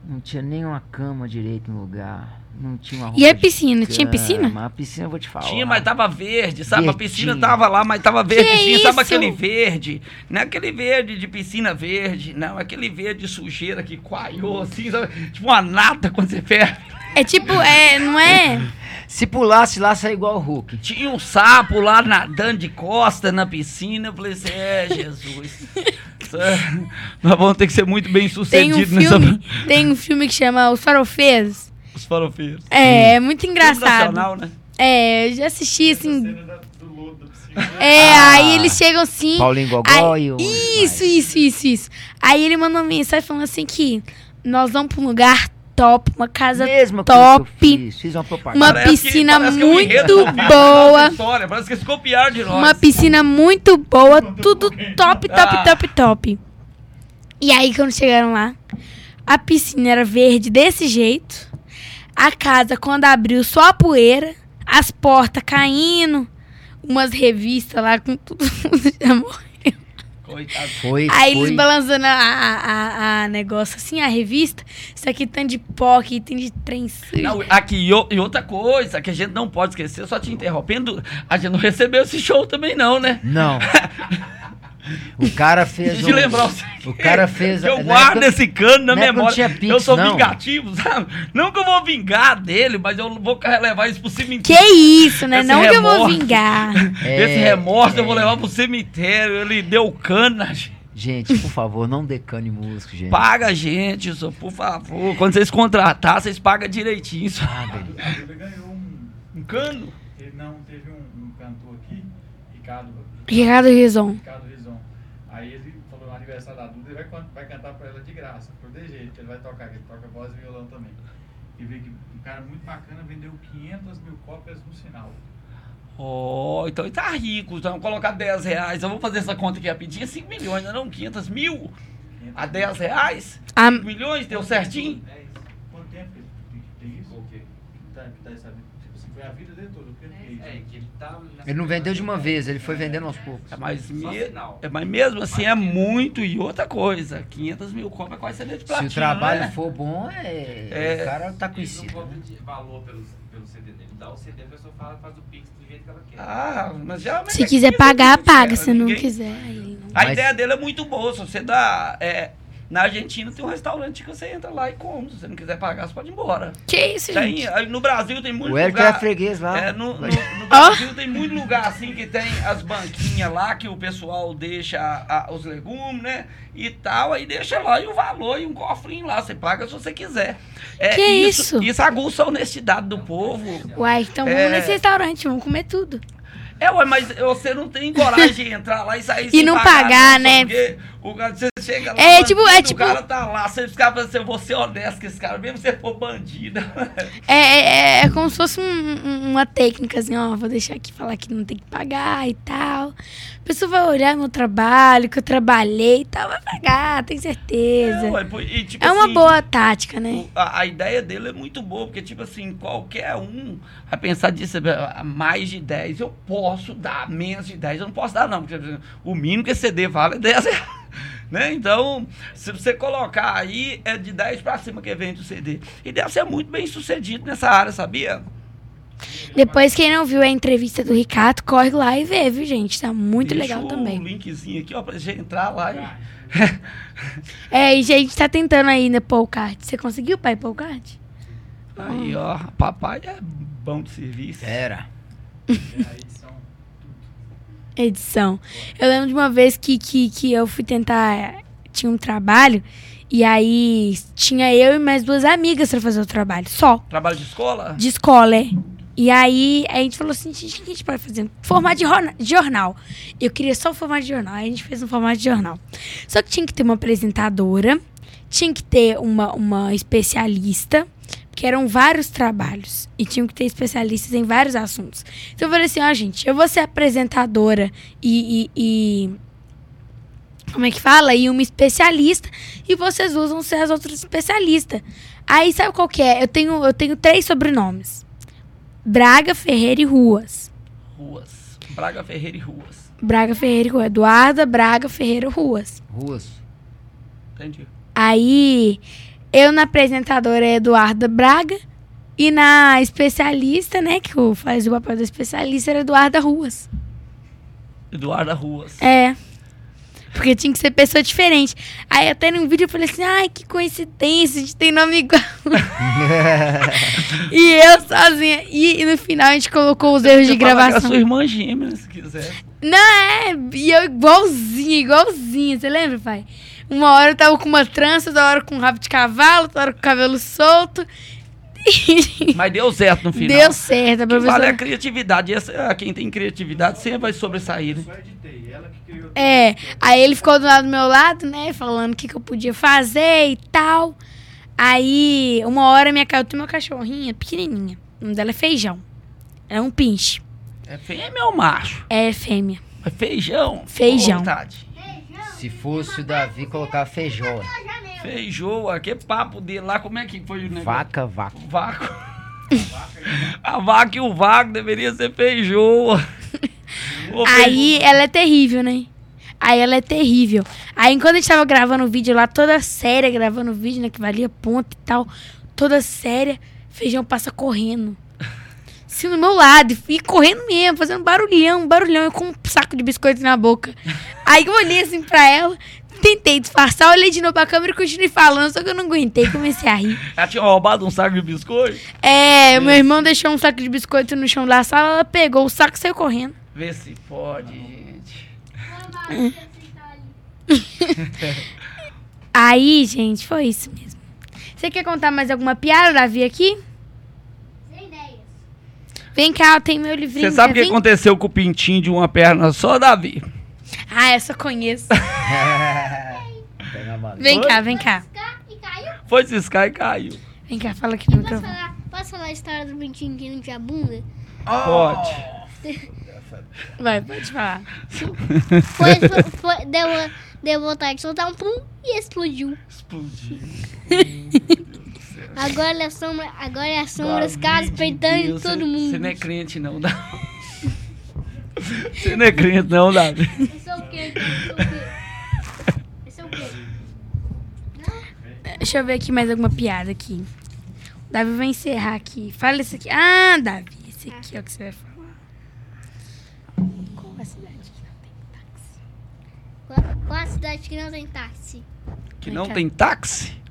não tinha nem uma cama direito no lugar. Não tinha uma E a piscina? Tinha piscina? A piscina eu vou te falar. Tinha, mas tava verde, sabe? A piscina tava lá, mas tava verdinho. isso? Sabe aquele verde? Não é aquele verde de piscina verde, não. É aquele verde de sujeira que coalhou, assim, sabe? Tipo uma nata quando você ferve. É tipo, é, não é? Se pulasse lá, saia igual o Hulk. Tinha um sapo lá nadando de costa na piscina. Eu falei assim, é, Jesus. É- Nós vamos ter que ser muito bem Tem um sucedidos filme, nessa... tem um filme que chama Os Farofeiros. Os farofeiros. É, é muito engraçado. Nacional, né? É, eu já assisti assim. Cena da- do lodo piscina. É, Ah. aí eles chegam assim. Paulinho Gogó aí- e o... Isso, isso, isso, isso. Aí ele mandou uma mensagem falando assim que nós vamos pra um lugar top, uma casa Mesma top, coisa que eu fiz, fiz uma propaganda. Uma piscina que muito boa. História. Parece que eles copiaram de nós. Uma piscina muito boa, tudo top, top, Ah. top, top. E aí, quando chegaram lá, a piscina era verde desse jeito. A casa, quando abriu, só a poeira, as portas caindo, umas revistas lá com tudo. já morreu. Coitado. Foi, Aí foi. eles balançando a, a, a- a negócio assim, a revista. Isso aqui tem de pó, aqui tem de trem sujo. Não, aqui, e e outra coisa que a gente não pode esquecer, só te interrompendo, a gente não recebeu esse show também não, né? Não. O cara fez De um... lembrar você. O cara fez... Eu na guardo época- esse cano na não memória. Pix, eu sou não. vingativo, sabe? Não que eu vou vingar dele, mas eu vou levar isso pro Que cemitério. isso, né? Esse não que eu vou remorso. vingar. É, Esse remorso eu vou é. levar pro cemitério. Ele deu cana, gente. Gente, por favor, não decane músico, gente. Paga a gente, só, por favor. Quando vocês contratar, vocês pagam direitinho. Só. Sabe? Ele ganhou um. Um cano? Ele não teve um, um cantor aqui, Ricardo. Ricardo Rizon. Ricardo Rizon. Aí ele falou no aniversário da Duda, ele vai, vai cantar pra ela de graça, por de jeito. Ele vai tocar, ele toca voz e violão também. E vê que um cara muito bacana vendeu 500 mil cópias no sinal. Oh, então ele tá rico. Então vamos colocar 10 reais. Eu vou fazer essa conta aqui rapidinho. 5 milhões, não? 500 mil? 500 A 10 reais? A- 5 milhões? Deu certinho? Quanto tempo que ele tem, isso? O quê? Tá, que tá essa, tipo assim, foi a vida dele toda. É, que ele tá. Ele não vendeu de uma vez, ele foi vendendo aos poucos. É, mas, me- é, mas mesmo assim é muito. E outra coisa, 500 mil compra quase CD de Se platina, o trabalho né? for bom, é... É. o cara tá Ele não conhecido. cobra né? de valor pelo, pelo CD dele. Dá o CD, a pessoa fala, faz o Pix do jeito que ela quer. Ah, mas já... Se quiser pagar, paga. Se não Ninguém- quiser, aí não. A Mas- ideia dele é muito boa. Se você dá. é, na Argentina tem um restaurante que você entra lá e come. Se você não quiser pagar, você pode ir embora. Que isso, Tem, gente? aí no Brasil tem muito O lugar. é freguês lá. É, no, no- no Brasil tem muito lugar assim que tem as banquinhas lá que o pessoal deixa a- a- os legumes, né? E tal, aí deixa lá e o valor e um cofrinho lá. Você paga se você quiser. É, Que isso? Isso aguça a honestidade do povo. Uai, então É. vamos nesse restaurante, vamos comer tudo. É, ué, mas você não tem coragem de entrar lá e sair E sem não pagar, pagar, não, né? Porque o você chega lá, É, bandido, tipo- é o tipo- cara tá lá, você fica falando assim, eu vou ser honesto com esse cara, mesmo se você for bandido. É, é, é como se fosse um- um- uma técnica, assim, ó, vou deixar aqui falar que não tem que pagar e tal. A pessoa vai olhar meu trabalho, que eu trabalhei e tal, vai pagar, tem certeza. É, e, tipo É uma assim, boa tática, né? o- A, a ideia dele é muito boa, porque, tipo assim, qualquer um vai pensar disso, mais de 10, eu posso dar menos de 10, eu não posso dar, não, porque o mínimo que esse CD vale é 10 reais. Né? Então, se você colocar aí, é de 10 pra cima que vende o CD. E deve ser muito bem sucedido nessa área, sabia? Depois, quem não viu a entrevista do Ricardo, corre lá e vê, viu, gente? Tá muito Deixa legal o também. linkzinho aqui, ó, pra gente entrar lá e. É, e gente tá tentando aí no Polcard. Você conseguiu, pai, Polcard? Aí, ó, papai é bom de serviço. Era. Edição. Eu lembro de uma vez que, que, que eu fui tentar. Tinha um trabalho. E aí tinha eu e mais duas amigas pra fazer o trabalho. Só. Trabalho de escola? De escola, é. E aí a gente falou assim, gente, o que a gente pode fazer? Formato de jornal. Eu queria só o formato de jornal. Aí a gente fez um formato de jornal. Só que tinha que ter uma apresentadora, tinha que ter uma, uma especialista, porque eram vários trabalhos. E tinham que ter especialistas em vários assuntos. Então eu falei assim, ó, gente, eu vou ser apresentadora e- e- e como é que fala? E uma especialista. E vocês vão ser as outras especialistas. Aí sabe qual que é? Eu tenho, eu tenho três sobrenomes. Braga, Ferreira e Ruas. Ruas. Braga Ferreira e Ruas. Braga, Ferreira e Ruas. Eduarda, Braga, Ferreira, Ruas. Ruas. Entendi. Aí, eu na apresentadora é Eduarda Braga. E na especialista, né, que o- faz o papel da especialista, era Eduarda Ruas. Eduarda Ruas. É. Porque tinha que ser pessoa diferente. Aí até num vídeo eu falei assim, ai, que coincidência, a gente tem nome igual. e eu sozinha. E, e no final a gente colocou os erros de é a gravação. sua irmã gêmea, se quiser. Não, é. E eu igualzinha, igualzinha. Você lembra, pai? Uma hora eu tava com uma trança, outra hora com um rabo de cavalo, outra hora com o cabelo solto. Mas deu certo no final. Deu certo, a que vale é professora. a criatividade. Essa, ah, quem tem criatividade sempre vai sobressair. né? Só editei, ela que criou. É, aí ele ficou do lado do meu lado, né? Falando o que, que eu podia fazer e tal. Aí, uma hora minha ca- eu tenho uma cachorrinha pequenininha. O nome dela é Feijão. Ela é um pinche. É fêmea ou macho? É fêmea. É feijão? Feijão. Vontade. Se fosse o Davi, colocar feijó. Feijoa, que papo dele lá, como é que foi o negócio? Vaca, vaca. Vácuo. A vaca e o vago deveria ser feijoa. Ô, Aí ela é terrível, né? Aí ela é terrível. Aí enquanto a gente tava gravando o vídeo lá, toda séria, gravando o vídeo, né? Que valia ponto e tal. Toda séria, feijão passa correndo. Assim no meu lado, e correndo mesmo, fazendo barulhão, barulhão, eu com um saco de biscoito na boca. Aí eu olhei assim pra ela, tentei disfarçar, olhei de novo pra câmera e continuei falando, só que eu não aguentei, comecei a rir. Ela tinha roubado um saco de biscoito? É, meu irmão deixou um saco de biscoito no chão da sala, ela pegou o saco e saiu correndo. Vê se pode, gente. Aí, gente, foi isso mesmo. Você quer contar mais alguma piada, Davi, aqui? Vem cá, tem meu livrinho. Você sabe o que vir? aconteceu com o pintinho de uma perna só, Davi? Ah, essa eu conheço. Vem cá, vem cá. E. Foi ciscar e caiu. Vem cá, fala aqui no Posso microfone. falar, posso falar a história do pintinho que não tinha bunda? Pode. Vai, pode falar. Foi, foi, foi- deu, deu vontade de soltar um pum e explodiu. Explodiu. Agora é a sombra, agora é a sombra, os caras de peitando todo cê- mundo. Você não é crente, não, Davi. Você não é crente, não, Davi. Eu sou o quê? Eu sou o quê? Deixa eu ver aqui mais alguma piada aqui. O Davi vai encerrar aqui. Fala isso aqui. Ah, Davi, esse aqui é o que você vai falar. Qual a cidade que não tem táxi? Qual, qual a cidade que não tem táxi? Que não tem táxi?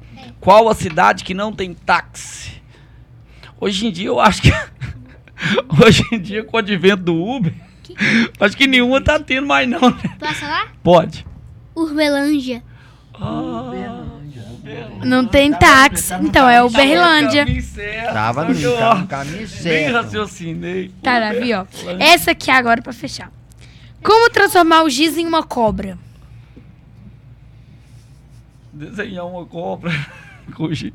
Qual a cidade que não tem táxi? Hoje em dia eu acho que. Hoje em dia, com o advento do Uber, acho que nenhuma tá tendo mais, não, né? Posso falar? Pode. Urbelândia. Ah, Não tem táxi. Então é Uberlândia. caminho Tava no, que caminho Nem certo. raciocinei. Tá, Davi, ó. Essa aqui agora pra fechar. Como transformar o giz em uma cobra? Desenhar uma cobra. com gi-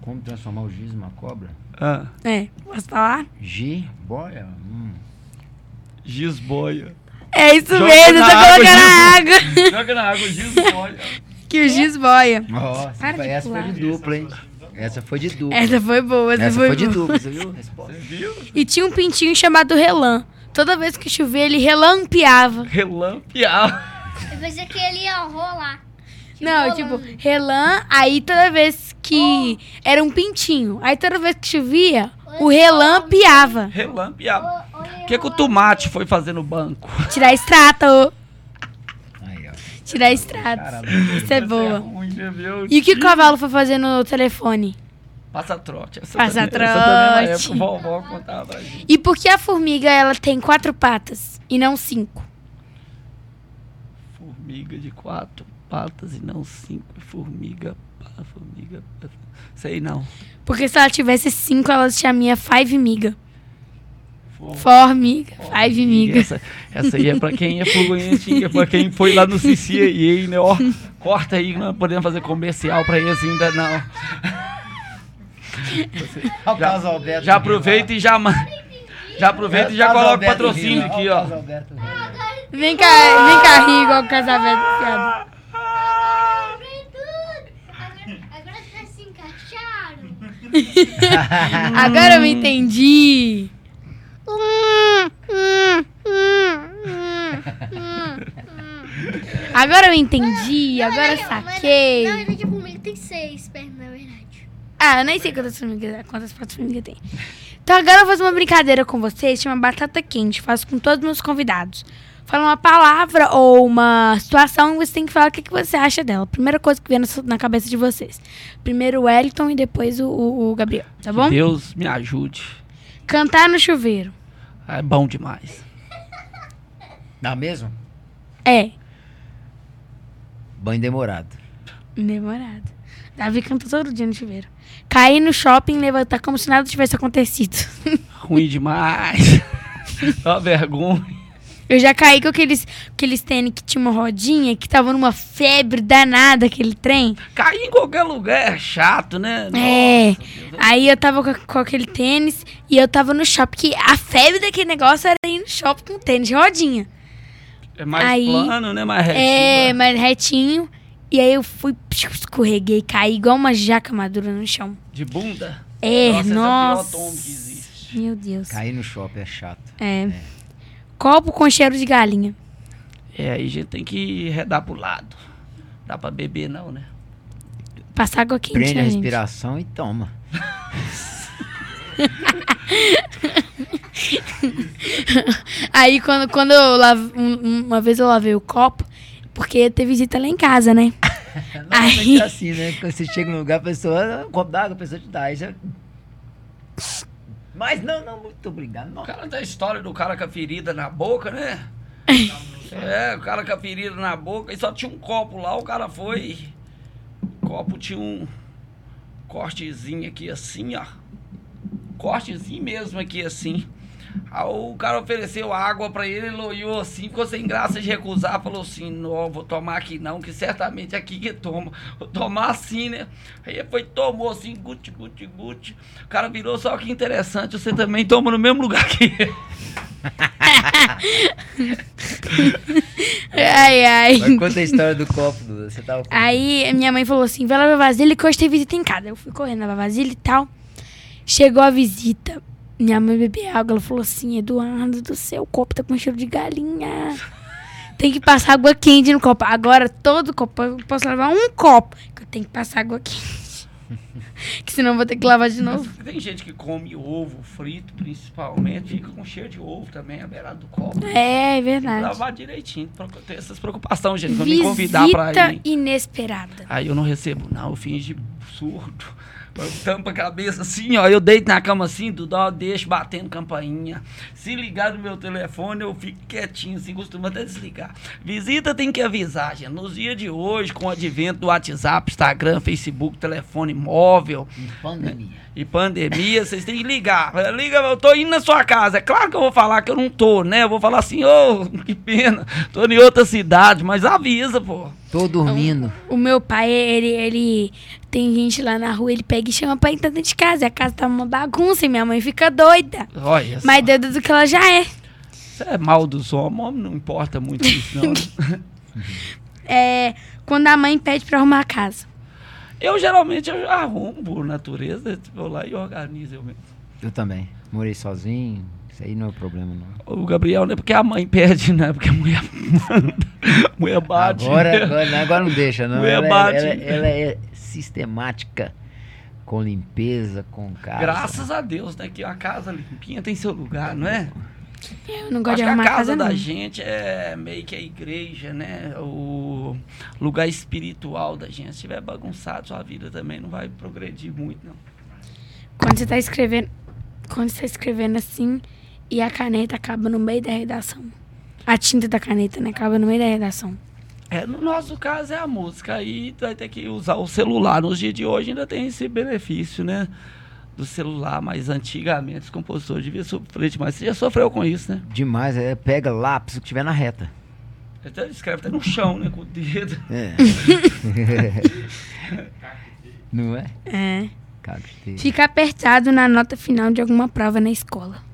Como transformar o giz em uma cobra? Ah, É, posso falar? Boia. Hum. giz boia. É isso Joga mesmo, na tô água, colocando na Giz. água. Joga na água, giz boia. que o giz boia. Nossa, Para de essa foi de dupla, hein? Essa foi de dupla. Essa foi boa, essa, Essa foi, foi de boa. dupla, você viu? Resposta. Você viu? E tinha um pintinho chamado Relan. Toda vez que chovia, ele relampeava. Relampear. Eu pensei que ele ia rolar. Não, rolando. tipo, relan, aí toda vez que. Era um pintinho. Aí toda vez que chovia, o relan piava. Relampear. O que, que o tomate foi fazer no banco? Tirar extrato. Aí, ó. Tirar extrato. Caramba. Isso é boa. ruim, né? E o que o cavalo foi fazer no telefone? Passa trote. Essa Passa Essa é trote. época, vovó contava. E por que a formiga ela tem quatro patas e não cinco? Formiga de quatro patas e não cinco. Formiga, pá, formiga. pá. Sei não. Porque se ela tivesse cinco, ela se chamia Five Miga. For- Formiga, Five Miga. Essa, essa aí é pra quem é fluente, é pra quem foi lá no CCAA, né? Ó, corta aí, não podemos fazer comercial pra eles ainda não. Carlos Alberto. Já aproveita e já Já aproveita e já coloca o patrocínio aqui, ó. Vem cá, vem cá rir igual o casamento piada. Vem tudo. Agora, agora tá se encaixaram. Agora eu entendi. Agora eu entendi, agora eu saquei. Na verdade, a formiga tem seis pernas, na verdade. Ah, eu nem sei quantas formigas, quantas patas formiga tem. Então agora eu vou fazer uma brincadeira com vocês, chama batata quente. Faço com todos os meus convidados. Fala uma palavra ou uma situação e você tem que falar o que, que você acha dela. Primeira coisa que vem na, cabeça de vocês. Primeiro o Wellington e depois o, o- o Gabriel, tá bom? Deus me ajude. Cantar no chuveiro. É bom demais. Dá mesmo? É, Banho demorado. demorado. Davi canta todo dia no chuveiro. Cair no shopping e levantar como se nada tivesse acontecido. Ruim demais. Uma vergonha. Eu já caí com aqueles, aqueles tênis que tinha uma rodinha, que tava numa febre danada aquele trem. Cair em qualquer lugar é chato, né? É. Nossa, Deus. Aí eu tava com, com aquele tênis e eu tava no shopping. Que a febre daquele negócio era ir no shopping com tênis de rodinha. É mais Aí- plano, né? Mais retinho. É, mais retinho. E aí eu fui, escorreguei, caí igual uma jaca madura no chão. De bunda? É, nossa, nossa. esse é o pior tombo que existe. Meu Deus. Cair no shopping é chato. É. Copo com cheiro de galinha. É, aí a gente tem que redar pro lado. Dá pra beber não, né? Passar água quente, Prende a né, gente? respiração e toma. Aí quando, quando eu lavo, um- uma vez eu lavei o copo, porque ia ter visita lá em casa, né? Normalmente Aí- é assim, né? Quando você chega num lugar, a pessoa, "Ah, um copo d'água, a pessoa te dá. Aí você... Mas não, não, muito obrigado. O Não. cara tem a história do cara com a ferida na boca, né? É, o cara com a ferida na boca e só tinha um copo lá, o cara foi. O copo tinha um cortezinho aqui assim, ó. Cortezinho mesmo aqui assim. Aí o cara ofereceu água pra ele, ele olhou assim, ficou sem graça de recusar, falou assim, não, vou tomar aqui não, que certamente é aqui que toma. Vou tomar assim, né? Aí ele foi, tomou assim, guti, guti, guti. O cara virou, só que interessante, você também toma no mesmo lugar que ele. Ai, ai. Mas conta a história do copo, Duda. Você tava. Aí minha mãe falou assim: vai lavar vasilha que hoje tem visita em casa. Eu fui correndo lavar vasilha e tal. Chegou a visita. Minha mãe bebeu água. Ela falou assim: Eduardo do céu, o copo tá com cheiro de galinha. Tem que passar água quente no copo. Agora todo copo, eu posso lavar um copo. Que eu tenho que passar água quente. que senão eu vou ter que lavar de novo. Tem gente que come ovo frito, principalmente, fica com cheiro de ovo também, a beirada do copo. É, é Tem que verdade. lavar direitinho, ter essas preocupações, gente. Quando me convidar pra ir. inesperada. Aí eu não recebo, não, eu finge surdo. Eu tampo a cabeça assim, ó. Eu deito na cama assim, Dudu, eu deixo batendo campainha. Se ligar no meu telefone, eu fico quietinho, assim, costumo até desligar. Visita tem que avisar, gente. Nos dias de hoje, com o advento do WhatsApp, Instagram, Facebook, telefone móvel Em pandemia. e pandemia, vocês têm que ligar. Liga, eu tô indo na sua casa. É claro que eu vou falar que eu não tô, né? Eu vou falar assim, ô, que pena, tô em outra cidade, mas avisa, pô. Tô dormindo. O meu pai, ele, ele tem gente lá na rua, ele pega e chama pra entrar dentro de casa. E a casa tá uma bagunça e minha mãe fica doida. Olha só. Mais doida do que ela já é. Isso é mal dos homens, homem não importa muito isso, não. É quando a mãe pede pra arrumar a casa. eu geralmente eu arrumo por natureza, tipo, vou lá e organizo eu mesmo. Eu também. Morei sozinho. Isso aí não é problema, não. O Gabriel não é porque a mãe pede, não é porque a mulher manda. A mulher bate. Agora, agora, não, agora não deixa, não. Mulher Ela, é- bate. ela, ela é sistemática com limpeza, com casa. Graças a Deus, né? Que a casa limpinha tem seu lugar, não é? Eu não gosto Acho de que a arrumar casa, a casa, da não. gente é meio que a igreja, né? O lugar espiritual da gente. Se estiver bagunçado, sua vida também não vai progredir muito, não. Quando você tá escrevendo. Quando você tá escrevendo assim e a caneta acaba no meio da redação. A tinta da caneta, né? Acaba no meio da redação. É, no nosso caso é a música. Aí vai ter que usar o celular. Nos dias de hoje ainda tem esse benefício, né? Do celular, mas antigamente os compositores deviam sofrer demais. Você já sofreu com isso, né? Demais, é, pega lápis o que tiver na reta. Até escreve até no chão, né? Com o dedo. É. não é? É. Fica apertado na nota final de alguma prova na escola.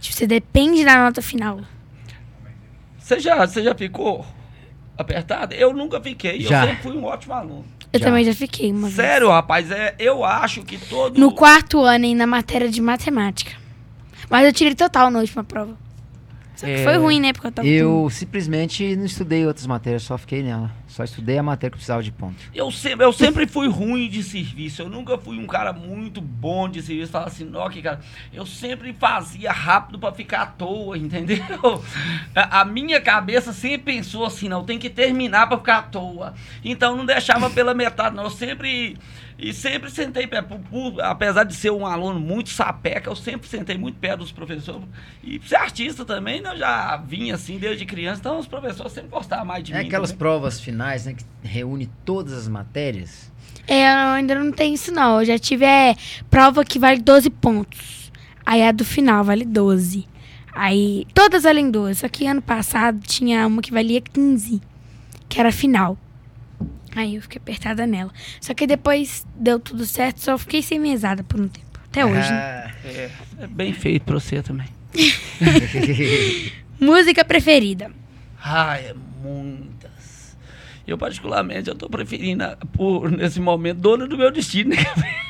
Tipo, você depende da nota final. Você já, você já ficou apertado? Eu nunca fiquei. Já. Eu sempre fui um ótimo aluno. Eu Já. também já fiquei vez. Sério, rapaz, é, eu acho que todo. No quarto ano, hein, na matéria de matemática. Mas eu tirei total na última prova. Só que É, foi ruim, né? Porque eu tava Eu simplesmente não estudei outras matérias, só fiquei nela. Só estudei a matéria que precisava de ponto. Eu sempre, eu sempre fui ruim de serviço. Eu nunca fui um cara muito bom de serviço. Falar assim, ó, que cara. Eu sempre fazia rápido pra ficar à toa, entendeu? A, a minha cabeça sempre pensou assim, não, tem que terminar pra ficar à toa. Então não deixava pela metade, não. Eu sempre. E sempre sentei Apesar de ser um aluno muito sapeca, eu sempre sentei muito perto dos professores. E ser artista também, né? Eu já vinha assim desde criança, então os professores sempre gostavam mais de É mim. aquelas também. provas finais, né, que reúne todas as matérias. É, eu ainda não tenho isso, não. Eu já tive é, prova que vale 12 pontos. Aí a do final vale 12. Aí, todas valem 12. Só que ano passado tinha uma que valia 15, que era a final. Aí eu fiquei apertada nela. Só que depois deu tudo certo, só fiquei sem mesada por um tempo. Até hoje. né? Ah, É, é bem feito pra você também. Música preferida. Ah, é muitas. Eu, particularmente, eu tô preferindo, a- por, nesse momento, Dona do Meu Destino, né?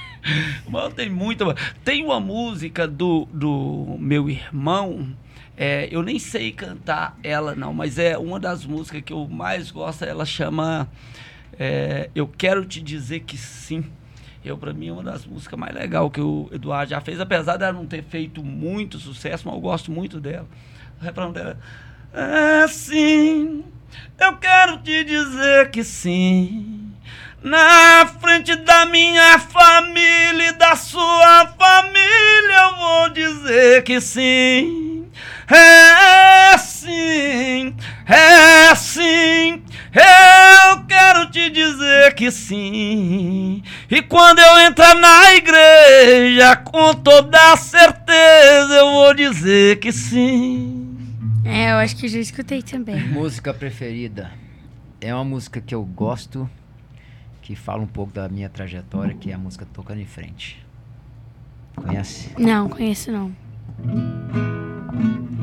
Mas tem muita... Tem uma música do, do meu irmão, é, eu nem sei cantar ela, não, mas é uma das músicas que eu mais gosto, ela chama é, Eu Quero Te Dizer Que Sim. Eu, pra mim, é uma das músicas mais legais que o Eduardo já fez, apesar dela não ter feito muito sucesso, mas eu gosto muito dela. O refrão dela é sim, eu quero te dizer que sim. Na frente da minha família e da sua família, eu vou dizer que sim. É sim, é sim. Eu quero te dizer que sim. E quando eu entrar na igreja, com toda certeza eu vou dizer que sim. É, eu acho que eu já escutei também. Música preferida. É uma música que eu gosto, que fala um pouco da minha trajetória, que é a música Tocando em Frente. Conhece? Não, conheço não.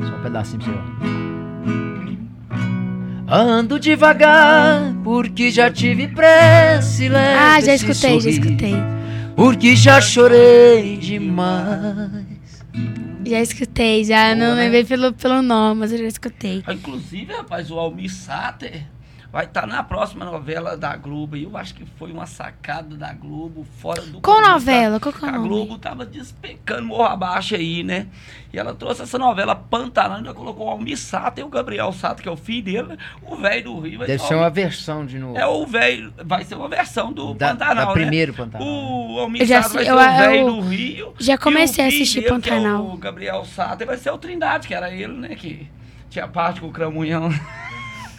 Só um pedacinho pra você. ó. Ando devagar, porque já tive pressa e leve Ah, já escutei, já escutei. Porque já chorei demais. Já escutei, já não Boa, né? lembrei pelo, pelo nome, mas eu já escutei. Ah, Inclusive, rapaz, o Almir Sater vai estar na próxima novela da Globo. E eu acho que foi uma sacada da Globo fora do Qual comum, tá? novela? Qual que é o A nome? Globo tava despencando morro abaixo aí, né? E ela trouxe essa novela Pantanal, ainda colocou o Almir Sater e o Gabriel Sater, que é o filho dele, né? o velho do Rio. vai Deve ser uma versão de novo. É o velho, vai ser uma versão do da, Pantanal, da né? primeiro Pantanal. O Almir já Sater vai ser eu- o velho do Rio. já e o comecei a assistir dele, que é Pantanal. o Gabriel Sater vai ser o Trindade, que era ele, né? Que tinha parte com o Cramunhão.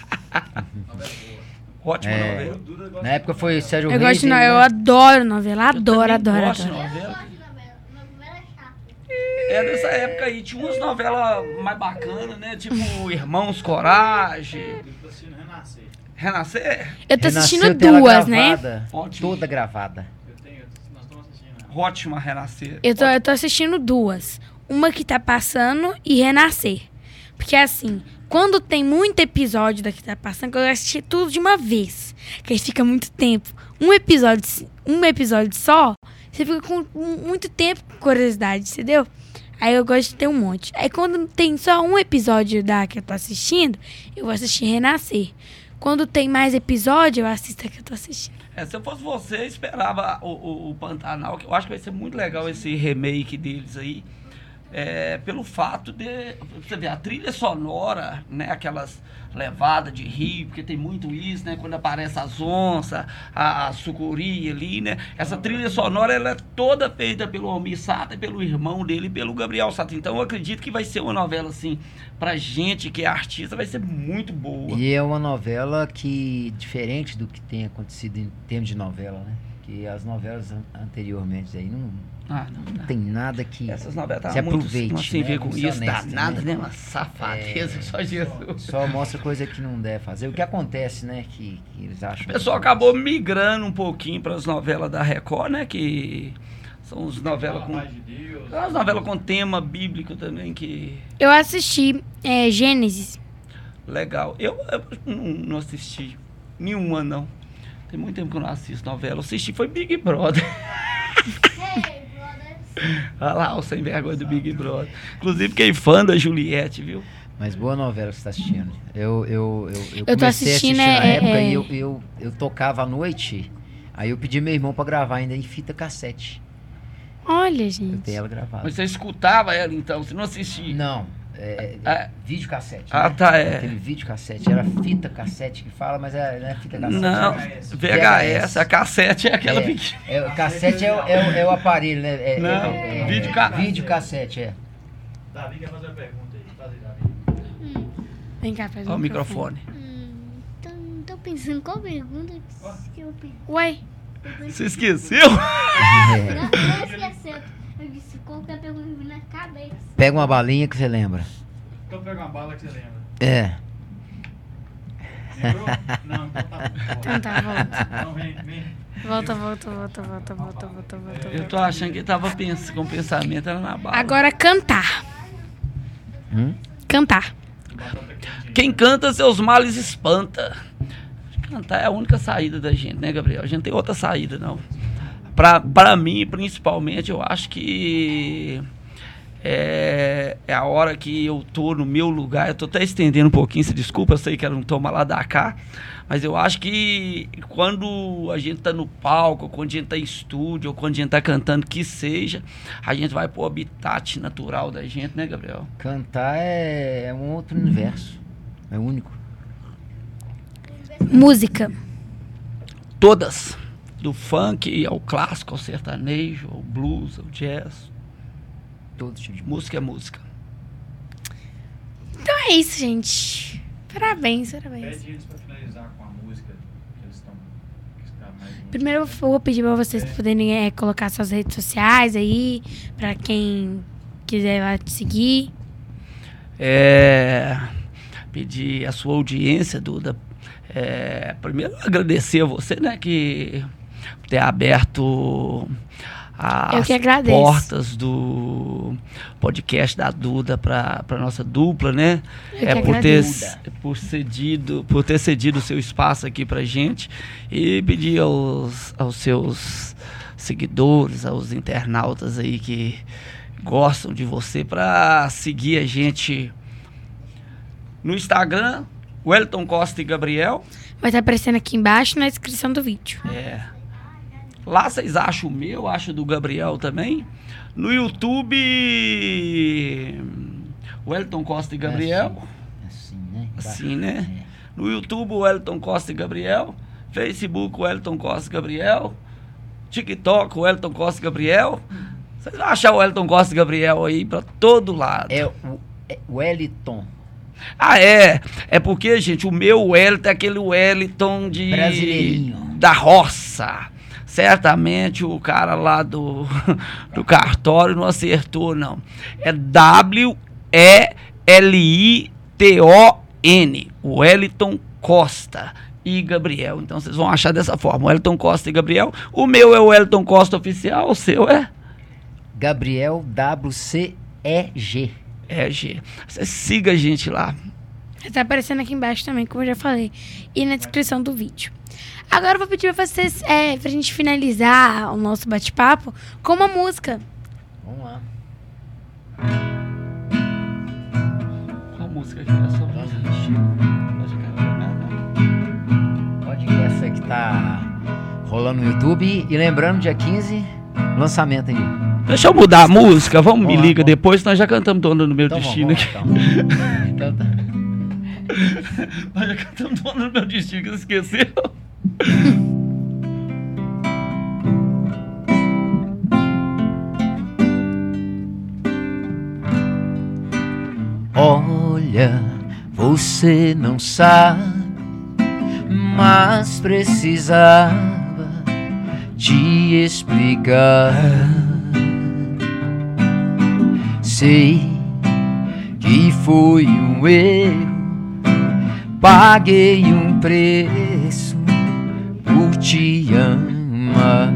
Ótima É. novela. Na época foi Sérgio Eu Reis. gosto de novela, eu adoro novela, adoro, Eu adoro, gosto de adoro. de novela. É chata. É dessa época aí, tinha umas novelas mais bacanas, né? Tipo Irmãos Coragem, Eu tô assistindo Renascer. Renascer. Eu tô assistindo duas, né? Ótimo. Toda gravada. Eu tenho, nós estamos assistindo. Ótima Renascer. Eu tô, eu tô assistindo duas. Uma que tá passando e Renascer. Porque assim, quando tem muito episódio da que tá passando, eu assisti tudo de uma vez. Que aí fica muito tempo. Um episódio, um episódio só, você fica com mu- muito tempo com curiosidade, entendeu? Aí eu gosto de ter um monte. Aí quando tem só um episódio da que eu tô assistindo, eu vou assistir Renascer. Quando tem mais episódio, eu assisto a que eu tô assistindo. É, se eu fosse você, eu esperava o, o, o Pantanal, que eu acho que vai ser muito legal esse remake deles aí. É, pelo fato de. Você ver, a trilha sonora, né? Aquelas levadas de rio, porque tem muito isso, né? Quando aparece as onças, a, a sucuri ali, né? Essa trilha sonora, ela é toda feita pelo Almir Sater, pelo irmão dele pelo Gabriel Sater. Então eu acredito que vai ser uma novela, assim, pra gente que é artista, vai ser muito boa. E é uma novela que, diferente do que tem acontecido em termos de novela, né? Que as novelas an- anteriormente aí não, Ah, não, não tem nada que Essas novelas se estavam muito aproveite. não sem né? ver com Muito isso, danada, né? né? Uma safadeza, É. só Jesus. Só mostra coisa que não deve fazer. O que acontece, né? Que, que eles acham. O pessoal acabou migrando um pouquinho para as novelas da Record, né? Que são as novelas com. De Deus. As novelas com tema bíblico também, que Eu assisti é, Gênesis. legal. Eu, eu não, não assisti nenhuma, não. Tem muito tempo que eu não assisto novela. Eu assisti foi Big Brother. Olha lá, o sem vergonha do Big Brother. Inclusive, fiquei fã da Juliette, viu? Mas boa novela que você tá assistindo. Eu, eu, eu, eu tô comecei assistindo, a assistir na é- época é- e eu, eu, eu tocava à noite. Aí eu pedi meu irmão pra gravar ainda em fita cassete. Olha, Eu gente. tenho ela gravada. Mas você escutava ela então, você não assistia? Não, é, é, É. vídeo cassete. Ah, né? tá, é. Aquele vídeo cassete. Era fita cassete que fala, mas é, não é fita cassete. Não, é- VHS, a cassete é aquela É, pequena. é, o cassete é, o- é, o- é o aparelho, né? É, Não, é, é, vídeo ca- vídeo cassete, é. Davi quer fazer uma pergunta aí. Davi. Hum, Vem cá, faz Olha o um microfone. hum, tô, tô pensando qual pergunta que eu pedi. Ué, Você esqueceu? Não, não esqueceu. Eu que me na cabeça. Pega uma balinha que você lembra. Então pega uma bala que você lembra. É. Lembrou? Não, então tá bom. então tá, volta. Não, vem, vem. Volta, volta, volta, volta, volta, volta, volta. Eu tô achando que tava pens com pensamento era na bala. Agora cantar. Hum? Cantar. Quem canta seus males espanta. Cantar é a única saída da gente, né, Gabriel? A gente não tem outra saída, não. Pra, pra mim, principalmente, eu acho que é, é a hora que eu tô no meu lugar. Eu tô até estendendo um pouquinho, se desculpa, eu sei que era um toma lá da cá. Mas eu acho que quando a gente tá no palco, ou quando a gente tá em estúdio, ou quando a gente tá cantando, que seja, a gente vai pro habitat natural da gente, né, Gabriel? Cantar é, é um outro universo. É único. Música. Todas. Do funk ao clássico, ao sertanejo, ao blues, ao jazz. Todo tipo de música. É música. Então é isso, gente. Parabéns, parabéns. Pede eles pra finalizar com a música que eles estão. menos- Primeiro eu vou pedir pra vocês poderem é, colocar suas redes sociais aí, pra quem quiser lá te seguir. É, pedir a sua audiência, Duda. É, primeiro agradecer a você, né, que ter aberto as portas do podcast da Duda para nossa dupla, né? Eu é por ter agradeço. por cedido, por ter cedido o seu espaço aqui pra gente e pedir aos, aos seus seguidores, aos internautas aí que gostam de você para seguir a gente no Instagram, Wellington Costa e Gabriel. Vai estar aparecendo aqui embaixo na descrição do vídeo. É. Lá vocês acham o meu, acham do Gabriel também. No YouTube, Wellington Costa e Gabriel. Assim, né? Assim, né? No YouTube, Wellington Costa e Gabriel. Facebook, Wellington Costa e Gabriel. TikTok, Wellington Costa e Gabriel. Vocês vão achar o Wellington Costa e Gabriel aí pra todo lado. É o é Wellington. Ah, é. É porque, gente, o meu Wellington é aquele Wellington de. Brasileirinho. Da roça. Certamente o cara lá do, do cartório não acertou, não. É W-E-L-I-T-O-N. Wellington Costa e Gabriel. Então vocês vão achar dessa forma. Wellington Costa e Gabriel. O meu é o Wellington Costa Oficial, o seu é? Gabriel WCEG. É, G. Você siga a gente lá. Estar aparecendo aqui embaixo também, como eu já falei. E na descrição do vídeo. Agora eu vou pedir pra vocês, é, pra gente finalizar o nosso bate-papo com uma música. Vamos lá. Qual música que é só? Pode ir essa que tá rolando no YouTube. E lembrando, dia 15, lançamento aí. Deixa eu mudar a música, vamos, me Vamos lá, liga vamos. depois, nós já cantamos Dona do Meu Então Destino vamos, aqui. então. Então tá. Nós já cantamos Dona do Meu Destino, que você esqueceu. Você não sabe, mas precisava te explicar. Sei que foi um erro, paguei um preço por te amar.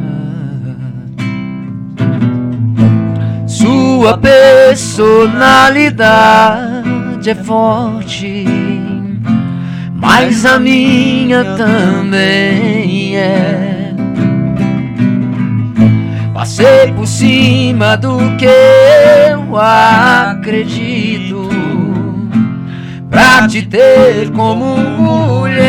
Sua personalidade é forte, mas a minha também é. Passei por cima do que eu acredito pra te ter como mulher.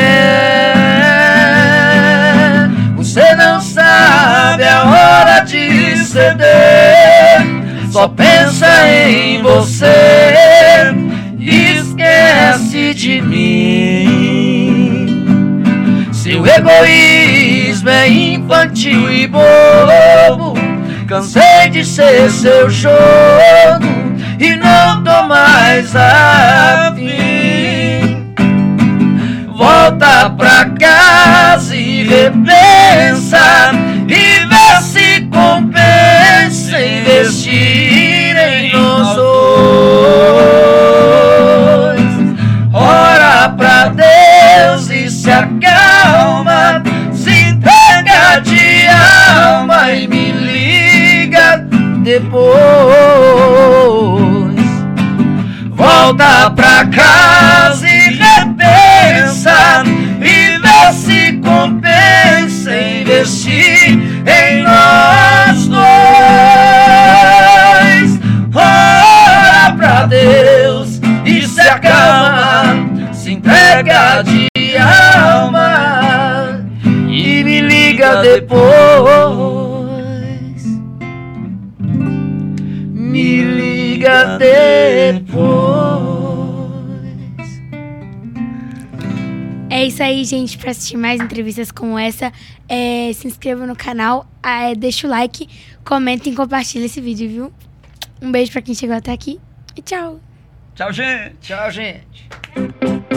Você não sabe a hora de ceder, só pensa em você, esquece de mim. Seu egoísmo é infantil e bobo. Cansei de ser seu jogo e não tô mais afim. Volta pra casa e repensa e me liga depois. Volta pra casa e repensa e vê se investir em nós dois. Ora pra Deus e se acalma, se entrega de alma e me liga depois. Depois. É isso aí, gente. Pra assistir mais entrevistas como essa, é, se inscreva no canal, é, deixa o like, comenta e compartilha esse vídeo, viu? Um beijo pra quem chegou até aqui e tchau! Tchau, gente. Tchau, gente.